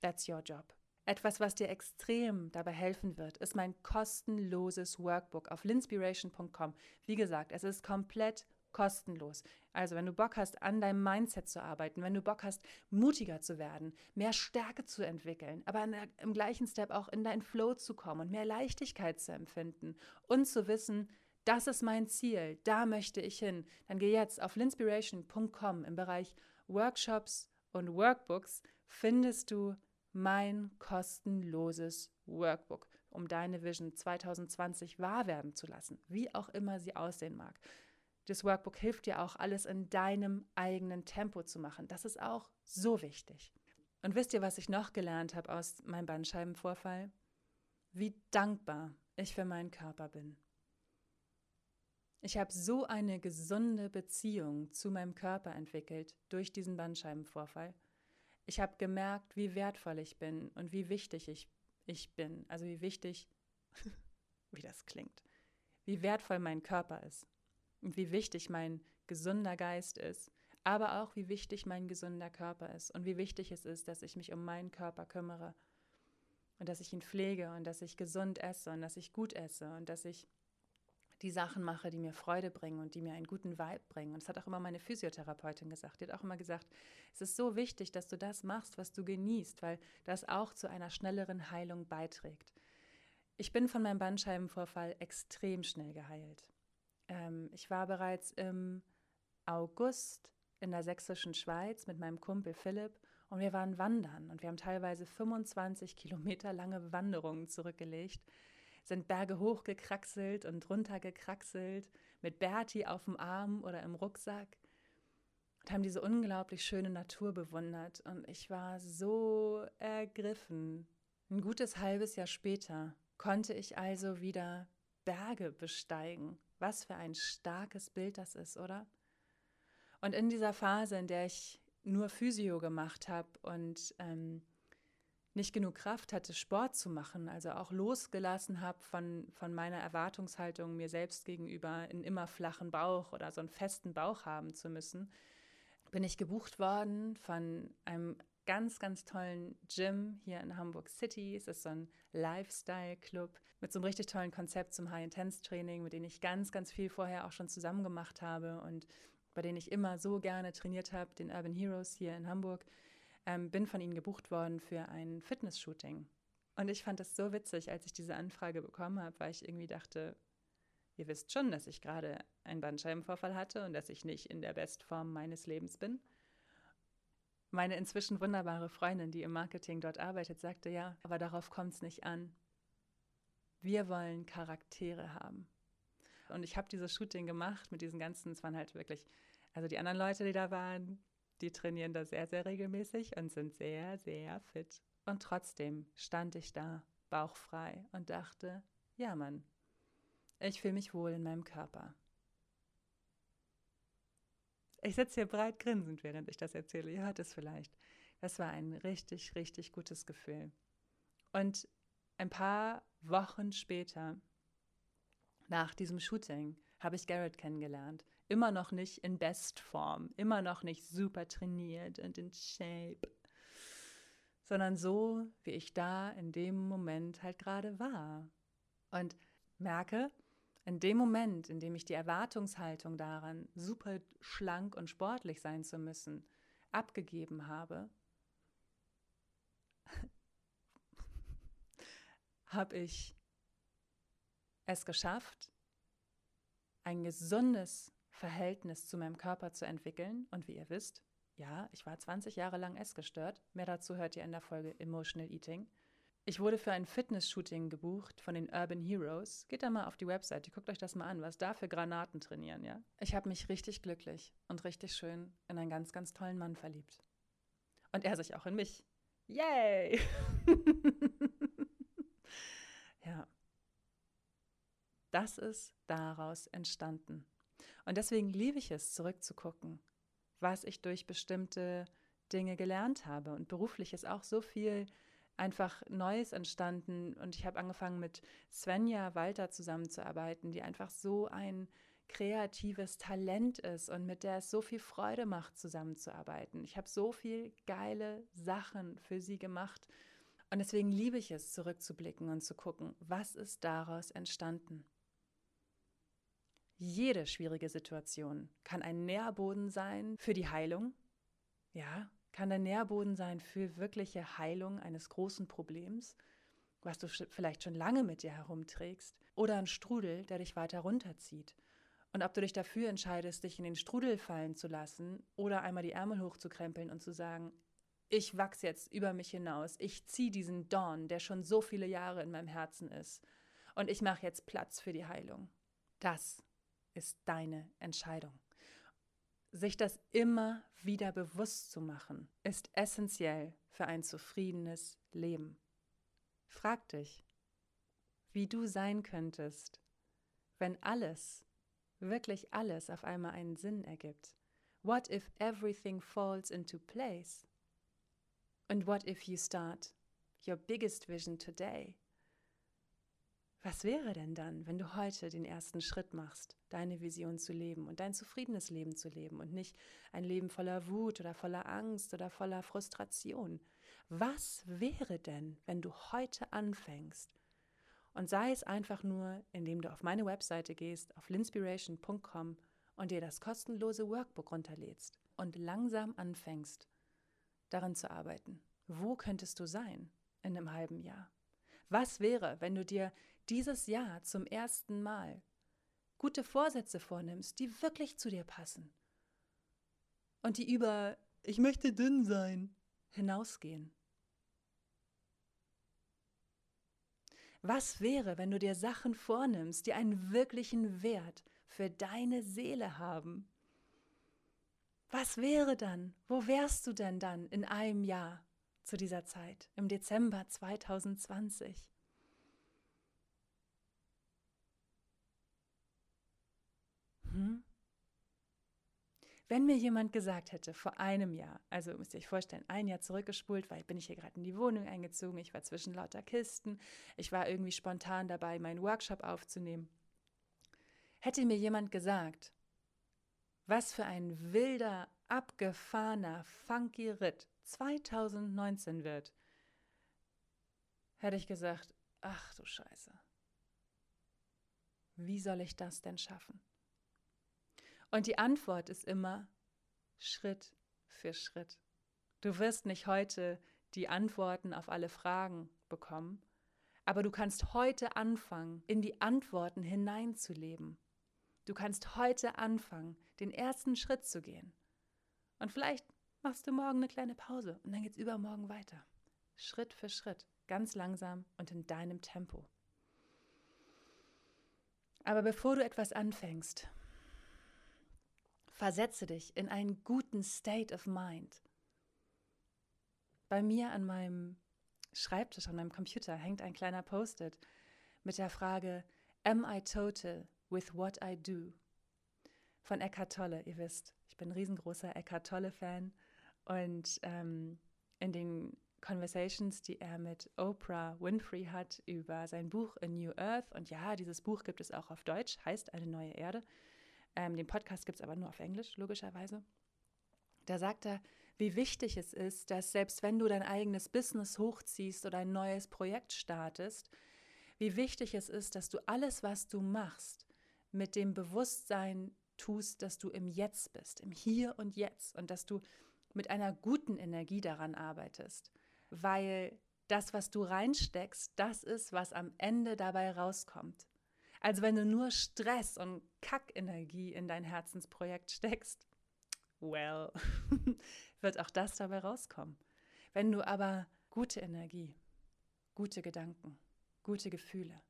That's your job. Etwas, was dir extrem dabei helfen wird, ist mein kostenloses Workbook auf linspiration.com. Wie gesagt, es ist komplett kostenlos. Also, wenn du Bock hast, an deinem Mindset zu arbeiten, wenn du Bock hast, mutiger zu werden, mehr Stärke zu entwickeln, aber der, im gleichen Step auch in deinen Flow zu kommen und mehr Leichtigkeit zu empfinden und zu wissen, das ist mein Ziel, da möchte ich hin, dann geh jetzt auf linspiration.com im Bereich Workshops und Workbooks findest du mein kostenloses Workbook, um deine Vision 2020 wahr werden zu lassen, wie auch immer sie aussehen mag. Das Workbook hilft dir auch, alles in deinem eigenen Tempo zu machen. Das ist auch so wichtig. Und wisst ihr, was ich noch gelernt habe aus meinem Bandscheibenvorfall? Wie dankbar ich für meinen Körper bin. Ich habe so eine gesunde Beziehung zu meinem Körper entwickelt durch diesen Bandscheibenvorfall. Ich habe gemerkt, wie wertvoll ich bin und wie wichtig ich, ich bin. Also wie wichtig, wie das klingt, wie wertvoll mein Körper ist und wie wichtig mein gesunder Geist ist, aber auch wie wichtig mein gesunder Körper ist und wie wichtig es ist, dass ich mich um meinen Körper kümmere und dass ich ihn pflege und dass ich gesund esse und dass ich gut esse und dass ich die Sachen mache, die mir Freude bringen und die mir einen guten Vibe bringen. Und das hat auch immer meine Physiotherapeutin gesagt. Die hat auch immer gesagt, es ist so wichtig, dass du das machst, was du genießt, weil das auch zu einer schnelleren Heilung beiträgt. Ich bin von meinem Bandscheibenvorfall extrem schnell geheilt. Ähm, ich war bereits im August in der sächsischen Schweiz mit meinem Kumpel Philipp und wir waren wandern und wir haben teilweise 25 Kilometer lange Wanderungen zurückgelegt sind Berge hochgekraxelt und runtergekraxelt mit Berti auf dem Arm oder im Rucksack und haben diese unglaublich schöne Natur bewundert. Und ich war so ergriffen. Ein gutes halbes Jahr später konnte ich also wieder Berge besteigen. Was für ein starkes Bild das ist, oder? Und in dieser Phase, in der ich nur Physio gemacht habe und ähm, nicht genug Kraft hatte, Sport zu machen, also auch losgelassen habe von, von meiner Erwartungshaltung mir selbst gegenüber, einen immer flachen Bauch oder so einen festen Bauch haben zu müssen, bin ich gebucht worden von einem ganz, ganz tollen Gym hier in Hamburg City. Es ist so ein Lifestyle-Club mit so einem richtig tollen Konzept zum High-Intense-Training, mit dem ich ganz, ganz viel vorher auch schon zusammen gemacht habe und bei denen ich immer so gerne trainiert habe, den Urban Heroes hier in Hamburg ähm, bin von ihnen gebucht worden für ein Fitness-Shooting. Und ich fand das so witzig, als ich diese Anfrage bekommen habe, weil ich irgendwie dachte, ihr wisst schon, dass ich gerade einen Bandscheibenvorfall hatte und dass ich nicht in der Bestform meines Lebens bin. Meine inzwischen wunderbare Freundin, die im Marketing dort arbeitet, sagte ja, aber darauf kommt es nicht an. Wir wollen Charaktere haben. Und ich habe dieses Shooting gemacht mit diesen ganzen, es waren halt wirklich, also die anderen Leute, die da waren, die trainieren da sehr, sehr regelmäßig und sind sehr, sehr fit. Und trotzdem stand ich da, bauchfrei und dachte, ja Mann, ich fühle mich wohl in meinem Körper. Ich sitze hier breit grinsend, während ich das erzähle. Ihr hört es vielleicht. Das war ein richtig, richtig gutes Gefühl. Und ein paar Wochen später, nach diesem Shooting, habe ich Garrett kennengelernt. Immer noch nicht in Bestform, immer noch nicht super trainiert und in Shape, sondern so, wie ich da in dem Moment halt gerade war. Und merke, in dem Moment, in dem ich die Erwartungshaltung daran, super schlank und sportlich sein zu müssen, abgegeben habe, habe ich es geschafft, ein gesundes Verhältnis zu meinem Körper zu entwickeln. Und wie ihr wisst, ja, ich war 20 Jahre lang essgestört. Mehr dazu hört ihr in der Folge Emotional Eating. Ich wurde für ein Fitness-Shooting gebucht von den Urban Heroes. Geht da mal auf die Webseite, guckt euch das mal an, was da für Granaten trainieren, ja? Ich habe mich richtig glücklich und richtig schön in einen ganz, ganz tollen Mann verliebt. Und er sich auch in mich. Yay! ja. Das ist daraus entstanden. Und deswegen liebe ich es, zurückzugucken, was ich durch bestimmte Dinge gelernt habe. Und beruflich ist auch so viel einfach Neues entstanden. Und ich habe angefangen mit Svenja Walter zusammenzuarbeiten, die einfach so ein kreatives Talent ist und mit der es so viel Freude macht, zusammenzuarbeiten. Ich habe so viel geile Sachen für sie gemacht. Und deswegen liebe ich es, zurückzublicken und zu gucken, was ist daraus entstanden. Jede schwierige Situation kann ein Nährboden sein für die Heilung. Ja, kann der Nährboden sein für wirkliche Heilung eines großen Problems, was du vielleicht schon lange mit dir herumträgst, oder ein Strudel, der dich weiter runterzieht. Und ob du dich dafür entscheidest, dich in den Strudel fallen zu lassen oder einmal die Ärmel hochzukrempeln und zu sagen, ich wachse jetzt über mich hinaus, ich ziehe diesen Dorn, der schon so viele Jahre in meinem Herzen ist, und ich mache jetzt Platz für die Heilung. Das ist deine Entscheidung. Sich das immer wieder bewusst zu machen, ist essentiell für ein zufriedenes Leben. Frag dich, wie du sein könntest, wenn alles, wirklich alles auf einmal einen Sinn ergibt? What if everything falls into place? And what if you start your biggest vision today? Was wäre denn dann, wenn du heute den ersten Schritt machst, deine Vision zu leben und dein zufriedenes Leben zu leben und nicht ein Leben voller Wut oder voller Angst oder voller Frustration? Was wäre denn, wenn du heute anfängst? Und sei es einfach nur, indem du auf meine Webseite gehst, auf linspiration.com und dir das kostenlose Workbook runterlädst und langsam anfängst, daran zu arbeiten. Wo könntest du sein in einem halben Jahr? Was wäre, wenn du dir dieses Jahr zum ersten Mal gute Vorsätze vornimmst, die wirklich zu dir passen und die über ich möchte dünn sein hinausgehen? Was wäre, wenn du dir Sachen vornimmst, die einen wirklichen Wert für deine Seele haben? Was wäre dann? Wo wärst du denn dann in einem Jahr zu dieser Zeit, im Dezember 2020? Hm? Wenn mir jemand gesagt hätte, vor einem Jahr, also müsst ihr euch vorstellen, ein Jahr zurückgespult, weil bin ich hier gerade in die Wohnung eingezogen, ich war zwischen lauter Kisten, ich war irgendwie spontan dabei, meinen Workshop aufzunehmen. Hätte mir jemand gesagt, was für ein wilder, abgefahrener, funky Ritt 2019 wird, hätte ich gesagt, ach du Scheiße. Wie soll ich das denn schaffen? Und die Antwort ist immer Schritt für Schritt. Du wirst nicht heute die Antworten auf alle Fragen bekommen, aber du kannst heute anfangen, in die Antworten hineinzuleben. Du kannst heute anfangen, den ersten Schritt zu gehen. Und vielleicht machst du morgen eine kleine Pause und dann geht es übermorgen weiter. Schritt für Schritt, ganz langsam und in deinem Tempo. Aber bevor du etwas anfängst, Versetze dich in einen guten State of Mind. Bei mir an meinem Schreibtisch, an meinem Computer hängt ein kleiner Post-it mit der Frage Am I total with what I do? Von Eckhart Tolle. Ihr wisst, ich bin ein riesengroßer Eckhart Tolle-Fan und ähm, in den Conversations, die er mit Oprah Winfrey hat über sein Buch A New Earth. Und ja, dieses Buch gibt es auch auf Deutsch, heißt Eine neue Erde. Ähm, den Podcast gibt es aber nur auf Englisch, logischerweise. Da sagt er, wie wichtig es ist, dass selbst wenn du dein eigenes Business hochziehst oder ein neues Projekt startest, wie wichtig es ist, dass du alles, was du machst, mit dem Bewusstsein tust, dass du im Jetzt bist, im Hier und Jetzt und dass du mit einer guten Energie daran arbeitest, weil das, was du reinsteckst, das ist, was am Ende dabei rauskommt. Also wenn du nur Stress und Kackenergie in dein Herzensprojekt steckst, well, wird auch das dabei rauskommen. Wenn du aber gute Energie, gute Gedanken, gute Gefühle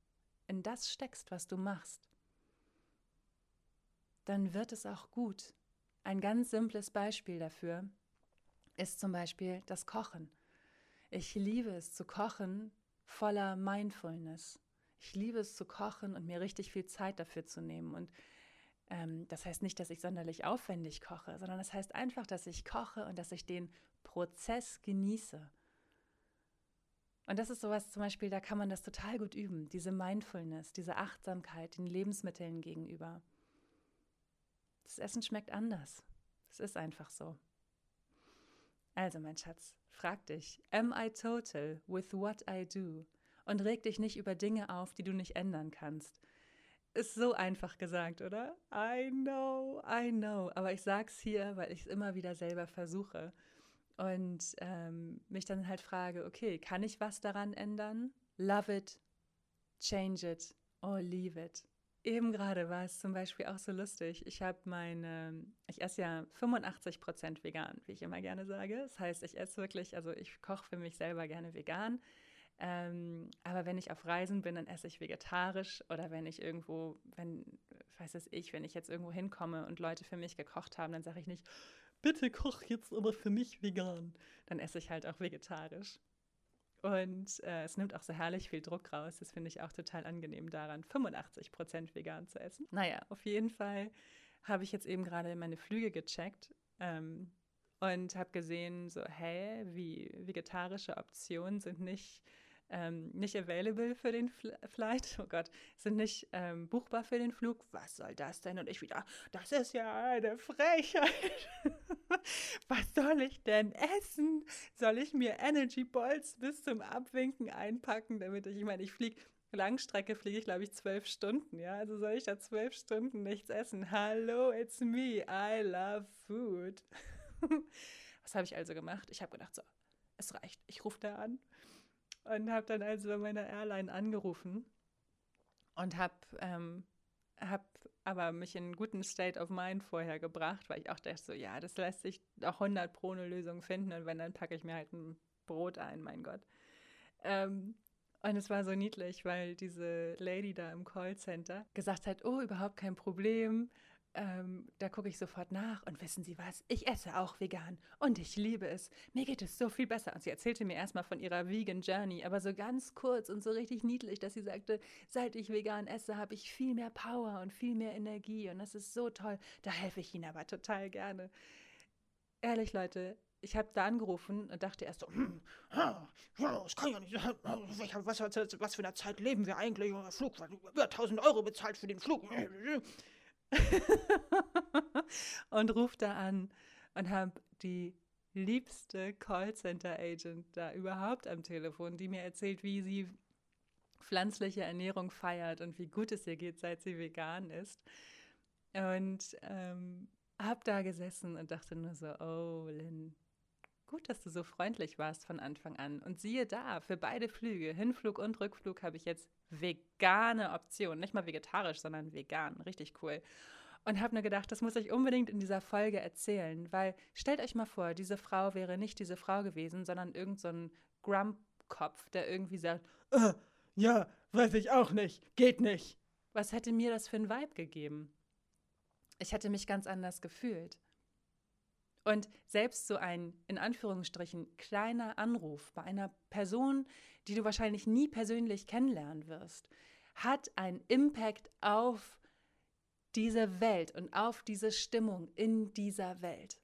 in das steckst, was du machst, dann wird es auch gut. Ein ganz simples Beispiel dafür ist zum Beispiel das Kochen. Ich liebe es zu kochen voller Mindfulness. Ich liebe es zu kochen und mir richtig viel Zeit dafür zu nehmen. Und ähm, das heißt nicht, dass ich sonderlich aufwendig koche, sondern das heißt einfach, dass ich koche und dass ich den Prozess genieße. Und das ist sowas zum Beispiel, da kann man das total gut üben, diese Mindfulness, diese Achtsamkeit den Lebensmitteln gegenüber. Das Essen schmeckt anders. Es ist einfach so. Also, mein Schatz, frag dich, am I total with what I do? Und reg dich nicht über Dinge auf, die du nicht ändern kannst. Ist so einfach gesagt, oder? I know, I know. Aber ich sag's hier, weil ich es immer wieder selber versuche und ähm, mich dann halt frage, okay, kann ich was daran ändern? Love it, change it or leave it. Eben gerade war es zum Beispiel auch so lustig. Ich habe meine, ich esse ja 85 Prozent vegan, wie ich immer gerne sage. Das heißt, ich esse wirklich, also ich koche für mich selber gerne vegan. Ähm, aber wenn ich auf Reisen bin, dann esse ich vegetarisch oder wenn ich irgendwo, wenn, weiß es ich, wenn ich jetzt irgendwo hinkomme und Leute für mich gekocht haben, dann sage ich nicht, bitte koch jetzt aber für mich vegan. Dann esse ich halt auch vegetarisch. Und äh, es nimmt auch so herrlich viel Druck raus. Das finde ich auch total angenehm daran, 85 Prozent vegan zu essen. Naja, auf jeden Fall habe ich jetzt eben gerade meine Flüge gecheckt ähm, und habe gesehen, so, hey, wie vegetarische Optionen sind nicht ähm, nicht available für den Fl Flight, oh Gott, sind nicht ähm, buchbar für den Flug. Was soll das denn? Und ich wieder, das ist ja eine Frechheit. Was soll ich denn essen? Soll ich mir Energy Balls bis zum Abwinken einpacken, damit ich, ich meine, ich fliege Langstrecke fliege ich, glaube ich, zwölf Stunden, ja. Also soll ich da zwölf Stunden nichts essen? Hallo, it's me. I love food. Was habe ich also gemacht? Ich habe gedacht, so, es reicht. Ich rufe da an und habe dann also bei meiner Airline angerufen und habe ähm, hab aber mich in einen guten State of Mind vorher gebracht, weil ich auch dachte so, ja, das lässt sich auch 100 pro eine Lösung finden und wenn, dann packe ich mir halt ein Brot ein, mein Gott. Ähm, und es war so niedlich, weil diese Lady da im Callcenter gesagt hat, oh, überhaupt kein Problem ähm, da gucke ich sofort nach und wissen Sie was? Ich esse auch vegan und ich liebe es. Mir geht es so viel besser. Und sie erzählte mir erstmal von ihrer Vegan Journey, aber so ganz kurz und so richtig niedlich, dass sie sagte, seit ich vegan esse, habe ich viel mehr Power und viel mehr Energie und das ist so toll. Da helfe ich Ihnen aber total gerne. Ehrlich, Leute, ich habe da angerufen und dachte erst so, hm, das kann ja nicht. Was, was, was für eine Zeit leben wir eigentlich? Flug, über 1000 Euro bezahlt für den Flug. und ruft da an und habe die liebste Callcenter-Agent da überhaupt am Telefon, die mir erzählt, wie sie pflanzliche Ernährung feiert und wie gut es ihr geht, seit sie vegan ist. Und ähm, habe da gesessen und dachte nur so, oh, Lynn, gut, dass du so freundlich warst von Anfang an. Und siehe da, für beide Flüge, Hinflug und Rückflug, habe ich jetzt vegane Optionen. Nicht mal vegetarisch, sondern vegan. Richtig cool. Und habe nur gedacht, das muss ich unbedingt in dieser Folge erzählen, weil stellt euch mal vor, diese Frau wäre nicht diese Frau gewesen, sondern irgend so ein Grump-Kopf, der irgendwie sagt, äh, ja, weiß ich auch nicht, geht nicht. Was hätte mir das für ein Vibe gegeben? Ich hätte mich ganz anders gefühlt. Und selbst so ein, in Anführungsstrichen, kleiner Anruf bei einer Person, die du wahrscheinlich nie persönlich kennenlernen wirst, hat einen Impact auf diese Welt und auf diese Stimmung in dieser Welt.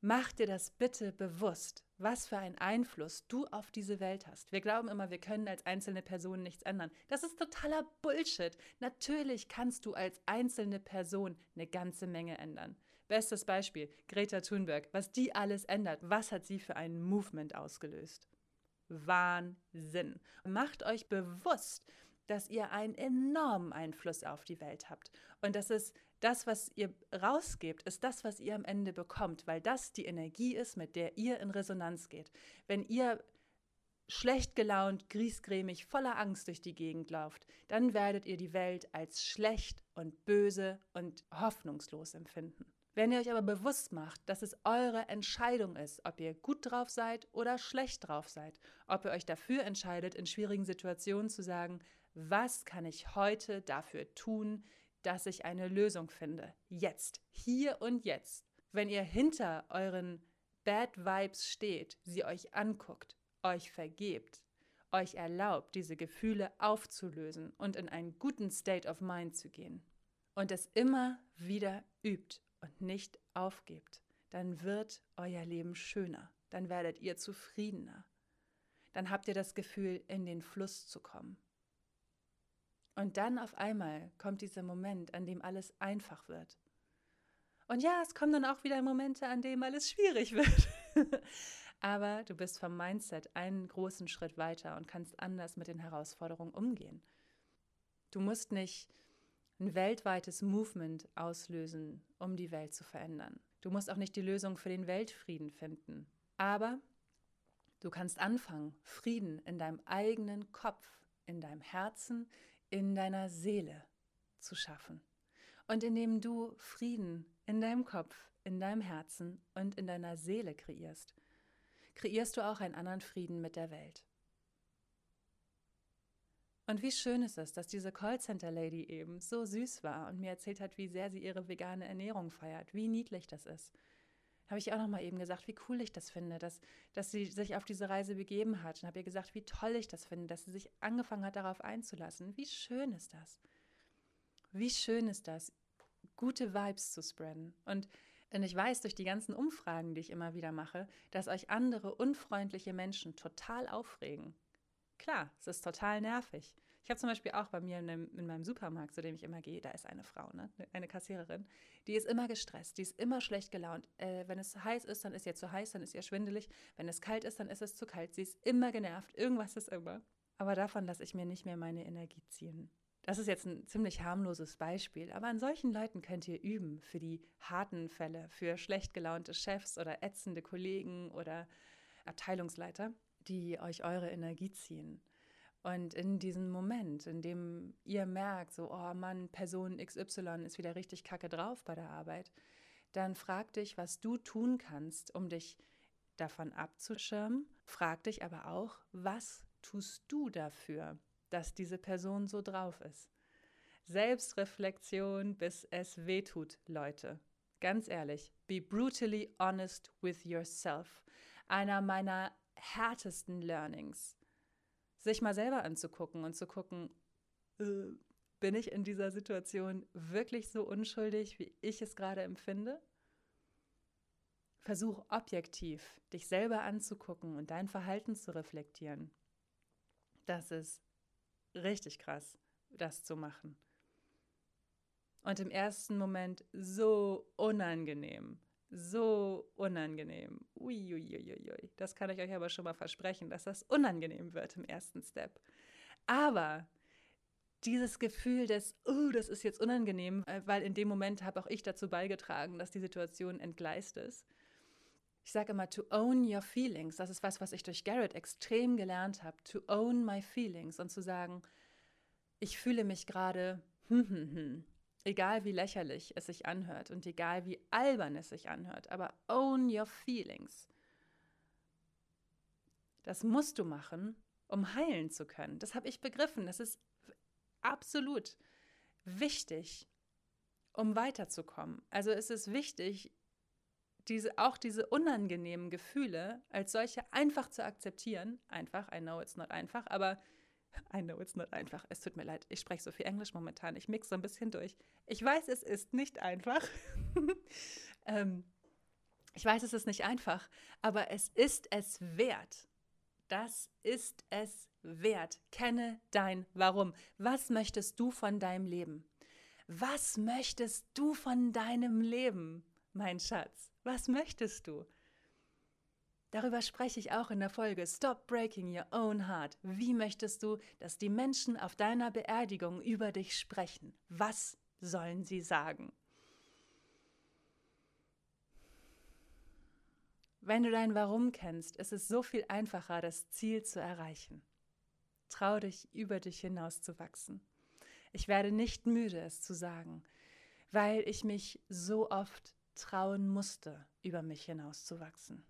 Mach dir das bitte bewusst, was für einen Einfluss du auf diese Welt hast. Wir glauben immer, wir können als einzelne Person nichts ändern. Das ist totaler Bullshit. Natürlich kannst du als einzelne Person eine ganze Menge ändern. Bestes Beispiel, Greta Thunberg. Was die alles ändert, was hat sie für ein Movement ausgelöst? Wahnsinn. Macht euch bewusst, dass ihr einen enormen Einfluss auf die Welt habt. Und das ist das, was ihr rausgebt, ist das, was ihr am Ende bekommt, weil das die Energie ist, mit der ihr in Resonanz geht. Wenn ihr schlecht gelaunt, griesgrämig, voller Angst durch die Gegend lauft, dann werdet ihr die Welt als schlecht und böse und hoffnungslos empfinden. Wenn ihr euch aber bewusst macht, dass es eure Entscheidung ist, ob ihr gut drauf seid oder schlecht drauf seid, ob ihr euch dafür entscheidet, in schwierigen Situationen zu sagen, was kann ich heute dafür tun, dass ich eine Lösung finde? Jetzt, hier und jetzt. Wenn ihr hinter euren Bad Vibes steht, sie euch anguckt, euch vergebt, euch erlaubt, diese Gefühle aufzulösen und in einen guten State of Mind zu gehen und es immer wieder übt und nicht aufgebt, dann wird euer Leben schöner, dann werdet ihr zufriedener, dann habt ihr das Gefühl, in den Fluss zu kommen. Und dann auf einmal kommt dieser Moment, an dem alles einfach wird. Und ja, es kommen dann auch wieder Momente, an denen alles schwierig wird. Aber du bist vom Mindset einen großen Schritt weiter und kannst anders mit den Herausforderungen umgehen. Du musst nicht ein weltweites Movement auslösen, um die Welt zu verändern. Du musst auch nicht die Lösung für den Weltfrieden finden. Aber du kannst anfangen, Frieden in deinem eigenen Kopf, in deinem Herzen, in deiner Seele zu schaffen. Und indem du Frieden in deinem Kopf, in deinem Herzen und in deiner Seele kreierst, kreierst du auch einen anderen Frieden mit der Welt. Und wie schön ist es, dass diese Callcenter-Lady eben so süß war und mir erzählt hat, wie sehr sie ihre vegane Ernährung feiert, wie niedlich das ist. habe ich auch noch mal eben gesagt, wie cool ich das finde, dass, dass sie sich auf diese Reise begeben hat. Und habe ihr gesagt, wie toll ich das finde, dass sie sich angefangen hat, darauf einzulassen. Wie schön ist das? Wie schön ist das, gute Vibes zu spreaden. Und, und ich weiß durch die ganzen Umfragen, die ich immer wieder mache, dass euch andere unfreundliche Menschen total aufregen. Klar, es ist total nervig. Ich habe zum Beispiel auch bei mir in, dem, in, meinem Supermarkt, zu dem ich immer gehe, da ist eine Frau, ne? eine Kassiererin, die ist immer gestresst, die ist immer schlecht gelaunt. Äh, wenn es heiß ist, dann ist ihr zu heiß, dann ist ihr schwindelig. Wenn es kalt ist, dann ist es zu kalt. Sie ist immer genervt, irgendwas ist immer. Aber davon lasse ich mir nicht mehr meine Energie ziehen. Das ist jetzt ein ziemlich harmloses Beispiel, aber an solchen Leuten könnt ihr üben für die harten Fälle, für schlecht gelaunte Chefs oder ätzende Kollegen oder Abteilungsleiter, die euch eure Energie ziehen. Und in diesem Moment, in dem ihr merkt, so, oh Mann, Person XY ist wieder richtig kacke drauf bei der Arbeit, dann frag dich, was du tun kannst, um dich davon abzuschirmen. Frag dich aber auch, was tust du dafür, dass diese Person so drauf ist? Selbstreflexion, bis es wehtut, Leute. Ganz ehrlich, be brutally honest with yourself. Einer meiner härtesten Learnings sich mal selber anzugucken und zu gucken, äh, bin ich in dieser Situation wirklich so unschuldig, wie ich es gerade empfinde? Versuch objektiv, dich selber anzugucken und dein Verhalten zu reflektieren. Das ist richtig krass, das zu machen. Und im ersten Moment so unangenehm so unangenehm. Uiuiuiui. Das kann ich euch aber schon mal versprechen, dass das unangenehm wird im ersten Step. Aber dieses Gefühl des, oh, das ist jetzt unangenehm, äh, weil in dem Moment habe auch ich dazu beigetragen, dass die Situation entgleist ist. Ich sage immer, to own your feelings. Das ist was, was ich durch Garrett extrem gelernt habe. To own my feelings und zu sagen, ich fühle mich gerade, hm, hm, hm, Egal wie lächerlich es sich anhört und egal wie albern es sich anhört, aber own your feelings. Das musst du machen, um heilen zu können. Das habe ich begriffen. Das ist absolut wichtig, um weiterzukommen. Also es ist wichtig, diese, auch diese unangenehmen Gefühle als solche einfach zu akzeptieren. Einfach, I know it's not einfach, aber I know it's not einfach. Es tut mir leid. Ich spreche so viel Englisch momentan. Ich mix so ein bisschen durch. Ich weiß, es ist nicht einfach. ähm, ich weiß, es ist nicht einfach, aber es ist es wert. Das ist es wert. Kenne dein Warum. Was möchtest du von deinem Leben? Was möchtest du von deinem Leben, mein Schatz? Was möchtest du? Darüber spreche ich auch in der Folge Stop Breaking Your Own Heart. Wie möchtest du, dass die Menschen auf deiner Beerdigung über dich sprechen? Was sollen sie sagen? Wenn du dein Warum kennst, ist es so viel einfacher, das Ziel zu erreichen. Trau dich, über dich hinaus zu wachsen. Ich werde nicht müde, es zu sagen, weil ich mich so oft trauen musste, über mich hinaus zu wachsen.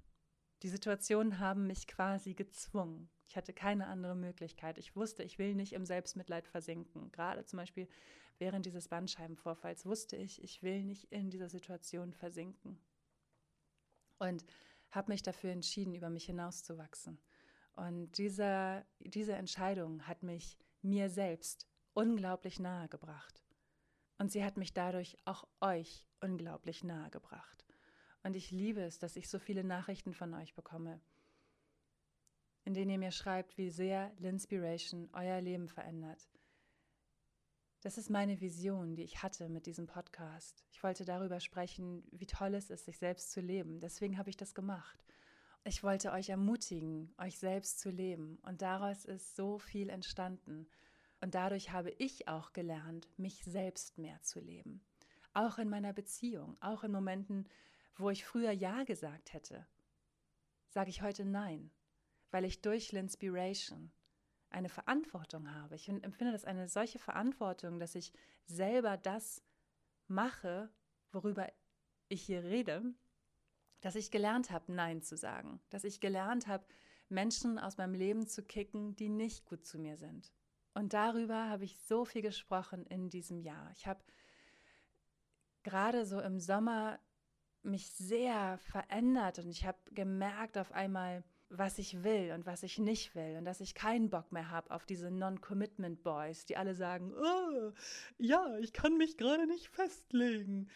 Die Situationen haben mich quasi gezwungen. Ich hatte keine andere Möglichkeit. Ich wusste, ich will nicht im Selbstmitleid versinken. Gerade zum Beispiel während dieses Bandscheibenvorfalls wusste ich, ich will nicht in dieser Situation versinken. Und habe mich dafür entschieden, über mich hinauszuwachsen. Und diese, diese Entscheidung hat mich mir selbst unglaublich nahe gebracht. Und sie hat mich dadurch auch euch unglaublich nahe gebracht. Und ich liebe es, dass ich so viele Nachrichten von euch bekomme, in denen ihr mir schreibt, wie sehr Linspiration euer Leben verändert. Das ist meine Vision, die ich hatte mit diesem Podcast. Ich wollte darüber sprechen, wie toll es ist, sich selbst zu leben. Deswegen habe ich das gemacht. Ich wollte euch ermutigen, euch selbst zu leben. Und daraus ist so viel entstanden. Und dadurch habe ich auch gelernt, mich selbst mehr zu leben. Auch in meiner Beziehung, auch in Momenten, wo ich früher Ja gesagt hätte, sage ich heute Nein, weil ich durch Linspiration eine Verantwortung habe. Ich empfinde das eine solche Verantwortung, dass ich selber das mache, worüber ich hier rede, dass ich gelernt habe, Nein zu sagen, dass ich gelernt habe, Menschen aus meinem Leben zu kicken, die nicht gut zu mir sind. Und darüber habe ich so viel gesprochen in diesem Jahr. Ich habe gerade so im Sommer mich sehr verändert und ich habe gemerkt auf einmal, was ich will und was ich nicht will und dass ich keinen Bock mehr habe auf diese Non-Commitment Boys, die alle sagen, oh, ja, ich kann mich gerade nicht festlegen.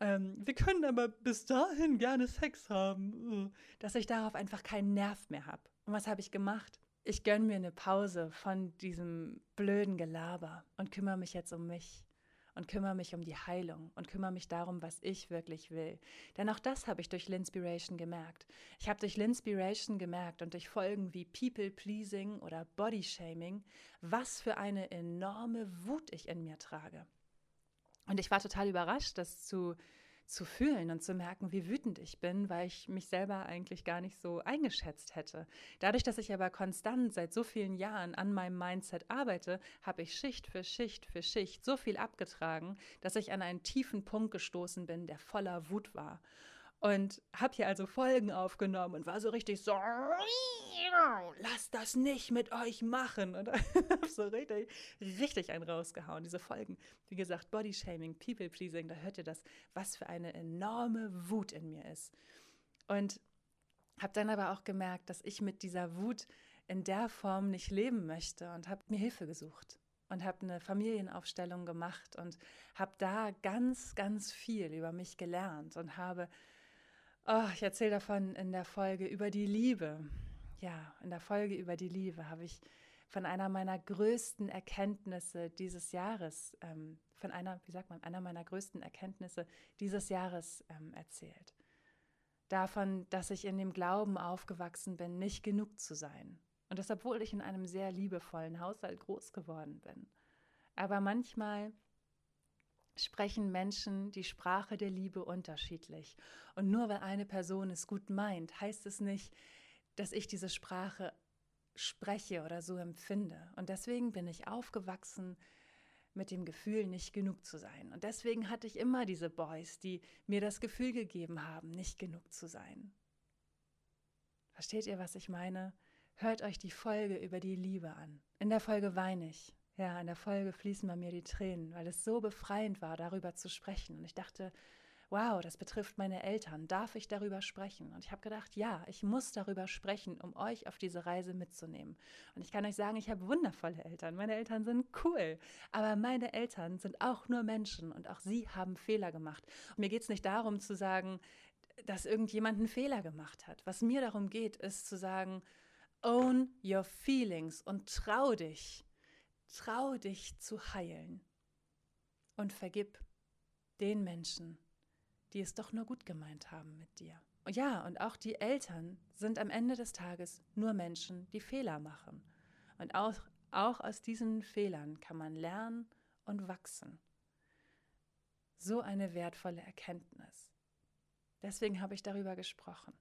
Ähm, wir können aber bis dahin gerne Sex haben, dass ich darauf einfach keinen Nerv mehr habe. Und was habe ich gemacht? Ich gönne mir eine Pause von diesem blöden Gelaber und kümmere mich jetzt um mich und kümmere mich um die Heilung und kümmere mich darum, was ich wirklich will. Denn auch das habe ich durch Linspiration gemerkt. Ich habe durch Linspiration gemerkt und durch Folgen wie People Pleasing oder Body Shaming, was für eine enorme Wut ich in mir trage. Und ich war total überrascht, das zu, zu fühlen und zu merken, wie wütend ich bin, weil ich mich selber eigentlich gar nicht so eingeschätzt hätte. Dadurch, dass ich aber konstant seit so vielen Jahren an meinem Mindset arbeite, habe ich Schicht für Schicht für Schicht so viel abgetragen, dass ich an einen tiefen Punkt gestoßen bin, der voller Wut war. Und habe hier also Folgen aufgenommen und war so richtig so, lasst das nicht mit euch machen. Und habe so richtig, richtig einen rausgehauen. Diese Folgen, wie gesagt, Bodyshaming, People-Pleasing, da hört ihr das, was für eine enorme Wut in mir ist. Und habe dann aber auch gemerkt, dass ich mit dieser Wut in der Form nicht leben möchte und habe mir Hilfe gesucht und habe eine Familienaufstellung gemacht und habe da ganz, ganz viel über mich gelernt und habe Oh, ich erzähle davon in der Folge über die Liebe. Ja, in der Folge über die Liebe habe ich von einer meiner größten Erkenntnisse dieses Jahres, ähm, von einer, wie sagt man, einer meiner größten Erkenntnisse dieses Jahres ähm, erzählt. Davon, dass ich in dem Glauben aufgewachsen bin, nicht genug zu sein. Und das, obwohl ich in einem sehr liebevollen Haushalt groß geworden bin. Aber manchmal sprechen Menschen die Sprache der Liebe unterschiedlich. Und nur weil eine Person es gut meint, heißt es nicht, dass ich diese Sprache spreche oder so empfinde. Und deswegen bin ich aufgewachsen mit dem Gefühl, nicht genug zu sein. Und deswegen hatte ich immer diese Boys, die mir das Gefühl gegeben haben, nicht genug zu sein. Versteht ihr, was ich meine? Hört euch die Folge über die Liebe an. In der Folge weine ich. Ja, in der Folge fließen bei mir die Tränen, weil es so befreiend war, darüber zu sprechen. Und ich dachte, wow, das betrifft meine Eltern. Darf ich darüber sprechen? Und ich habe gedacht, ja, ich muss darüber sprechen, um euch auf diese Reise mitzunehmen. Und ich kann euch sagen, ich habe wundervolle Eltern. Meine Eltern sind cool. Aber meine Eltern sind auch nur Menschen und auch sie haben Fehler gemacht. Und mir geht es nicht darum zu sagen, dass irgendjemand einen Fehler gemacht hat. Was mir darum geht, ist zu sagen, own your feelings und trau dich Trau dich zu heilen und vergib den Menschen, die es doch nur gut gemeint haben mit dir. Ja, und auch die Eltern sind am Ende des Tages nur Menschen, die Fehler machen. Und auch, auch aus diesen Fehlern kann man lernen und wachsen. So eine wertvolle Erkenntnis. Deswegen habe ich darüber gesprochen.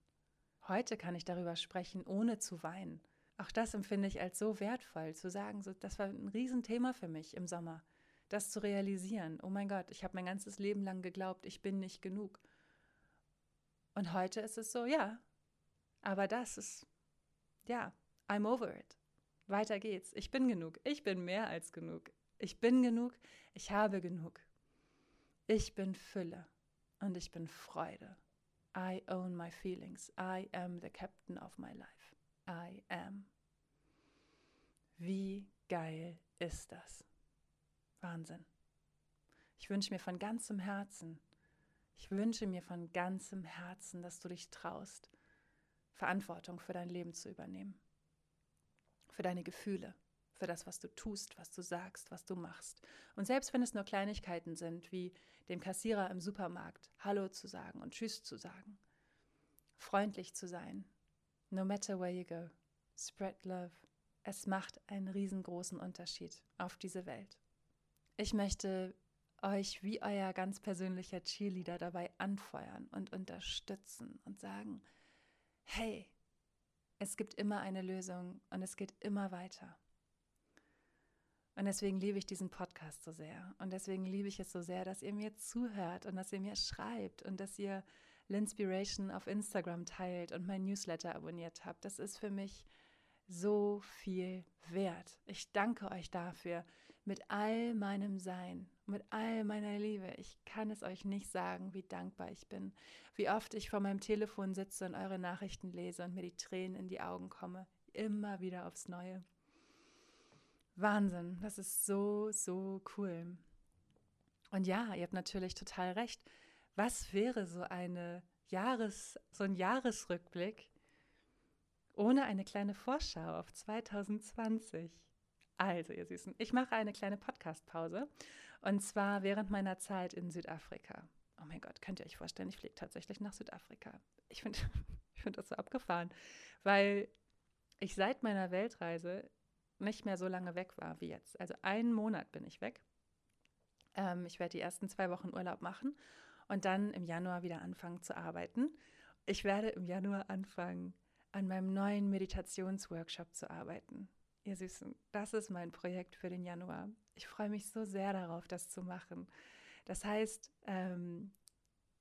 Heute kann ich darüber sprechen, ohne zu weinen auch das empfinde ich als so wertvoll, zu sagen, so, das war ein Riesenthema für mich im Sommer, das zu realisieren. Oh mein Gott, ich habe mein ganzes Leben lang geglaubt, ich bin nicht genug. Und heute ist es so, ja, aber das ist, ja, I'm over it. Weiter geht's. Ich bin genug. Ich bin mehr als genug. Ich bin genug. Ich habe genug. Ich bin Fülle und ich bin Freude. I own my feelings. I am the captain of my life. I am. Wie geil ist das? Wahnsinn. Ich wünsche mir von ganzem Herzen, ich wünsche mir von ganzem Herzen, dass du dich traust, Verantwortung für dein Leben zu übernehmen. Für deine Gefühle, für das, was du tust, was du sagst, was du machst. Und selbst wenn es nur Kleinigkeiten sind, wie dem Kassierer im Supermarkt Hallo zu sagen und Tschüss zu sagen, freundlich zu sein, No matter where you go, spread love. Es macht einen riesengroßen Unterschied auf diese Welt. Ich möchte euch wie euer ganz persönlicher Cheerleader dabei anfeuern und unterstützen und sagen, hey, es gibt immer eine Lösung und es geht immer weiter. Und deswegen liebe ich diesen Podcast so sehr. Und deswegen liebe ich es so sehr, dass ihr mir zuhört und dass ihr mir schreibt und dass ihr Linspiration auf Instagram teilt und mein Newsletter abonniert habt. Das ist für mich so viel wert. Ich danke euch dafür mit all meinem Sein mit all meiner Liebe. Ich kann es euch nicht sagen, wie dankbar ich bin, wie oft ich vor meinem Telefon sitze und eure Nachrichten lese und mir die Tränen in die Augen komme. Immer wieder aufs Neue. Wahnsinn, das ist so, so cool. Und ja, ihr habt natürlich total recht. Was wäre so eine Jahres, so ein Jahresrückblick ohne eine kleine Vorschau auf 2020? Also, ihr Süßen, ich mache eine kleine Podcast-Pause und zwar während meiner Zeit in Südafrika. Oh mein Gott, könnt ihr euch vorstellen, ich fliege tatsächlich nach Südafrika. Ich finde ich find das so abgefahren, weil ich seit meiner Weltreise nicht mehr so lange weg war wie jetzt. Also einen Monat bin ich weg. Ähm, ich werde die ersten zwei Wochen Urlaub machen und dann im Januar wieder anfangen zu arbeiten. Ich werde im Januar anfangen, an meinem neuen Meditationsworkshop zu arbeiten. Ihr Süßen, das ist mein Projekt für den Januar. Ich freue mich so sehr darauf, das zu machen. Das heißt, ähm,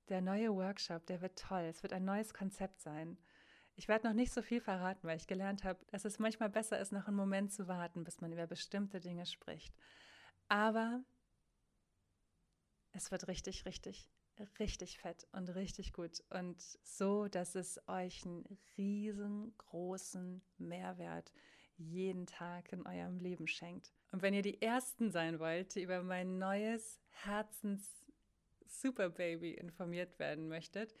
der neue Workshop, der wird toll. Es wird ein neues Konzept sein. Ich werde noch nicht so viel verraten, weil ich gelernt habe, dass es manchmal besser ist, noch einen Moment zu warten, bis man über bestimmte Dinge spricht. Aber es wird richtig, richtig, richtig fett und richtig gut und so, dass es euch einen riesengroßen Mehrwert jeden Tag in eurem Leben schenkt. Und wenn ihr die Ersten sein wollt, die über mein neues Herzens Superbaby informiert werden möchtet,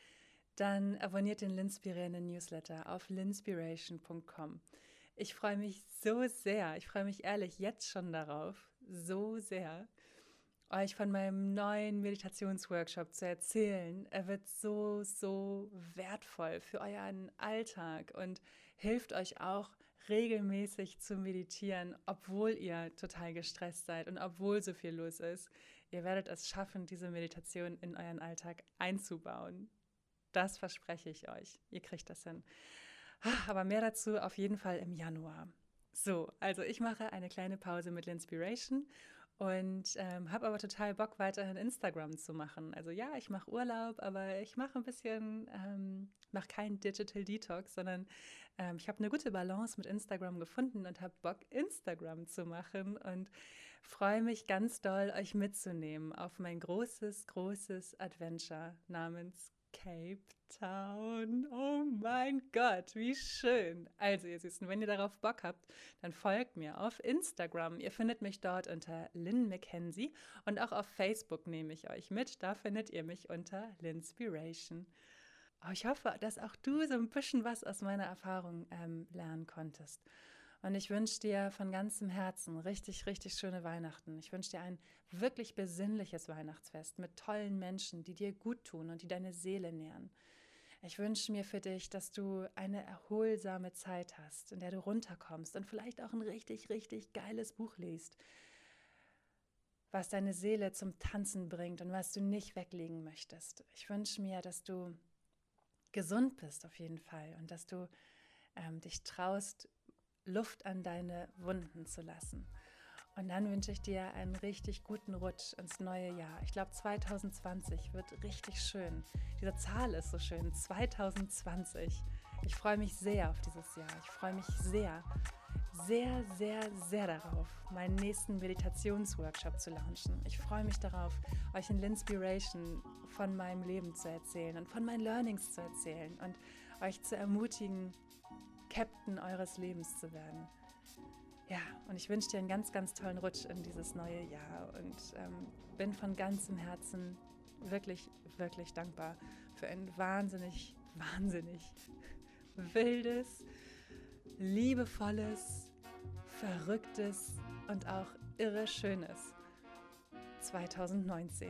dann abonniert den Linspirierenden Newsletter auf linspiration.com. Ich freue mich so sehr, ich freue mich ehrlich jetzt schon darauf, so sehr, euch von meinem neuen Meditationsworkshop zu erzählen. Er wird so, so wertvoll für euren Alltag und hilft euch auch regelmäßig zu meditieren, obwohl ihr total gestresst seid und obwohl so viel los ist. Ihr werdet es schaffen, diese Meditation in euren Alltag einzubauen. Das verspreche ich euch. Ihr kriegt das hin. Ah, aber mehr dazu auf jeden Fall im Januar. So, also ich mache eine kleine Pause mit Linspiration und ähm, habe aber total Bock, weiterhin Instagram zu machen. Also ja, ich mache Urlaub, aber ich mache ein bisschen, ähm, mache keinen Digital Detox, sondern ähm, ich habe eine gute Balance mit Instagram gefunden und habe Bock, Instagram zu machen und freue mich ganz doll, euch mitzunehmen auf mein großes, großes Adventure namens Cape Town. Oh mein Gott, wie schön. Also, ihr Süßen, wenn ihr darauf Bock habt, dann folgt mir auf Instagram. Ihr findet mich dort unter Lynn McKenzie und auch auf Facebook nehme ich euch mit. Da findet ihr mich unter Linspiration. Oh, ich hoffe, dass auch du so ein bisschen was aus meiner Erfahrung ähm, lernen konntest. Und ich wünsche dir von ganzem Herzen richtig, richtig schöne Weihnachten. Ich wünsche dir ein wirklich besinnliches Weihnachtsfest mit tollen Menschen, die dir gut tun und die deine Seele nähren. Ich wünsche mir für dich, dass du eine erholsame Zeit hast, in der du runterkommst und vielleicht auch ein richtig, richtig geiles Buch liest, was deine Seele zum Tanzen bringt und was du nicht weglegen möchtest. Ich wünsche mir, dass du gesund bist auf jeden Fall und dass du ähm, dich traust, Luft an deine Wunden zu lassen. Und dann wünsche ich dir einen richtig guten Rutsch ins neue Jahr. Ich glaube, 2020 wird richtig schön. Diese Zahl ist so schön. 2020. Ich freue mich sehr auf dieses Jahr. Ich freue mich sehr, sehr, sehr, sehr darauf, meinen nächsten Meditationsworkshop zu launchen. Ich freue mich darauf, euch in Linspiration von meinem Leben zu erzählen und von meinen Learnings zu erzählen und euch zu ermutigen, Captain eures Lebens zu werden. Ja, und ich wünsche dir einen ganz, ganz tollen Rutsch in dieses neue Jahr und ähm, bin von ganzem Herzen wirklich, wirklich dankbar für ein wahnsinnig, wahnsinnig wildes, liebevolles, verrücktes und auch irre schönes 2019.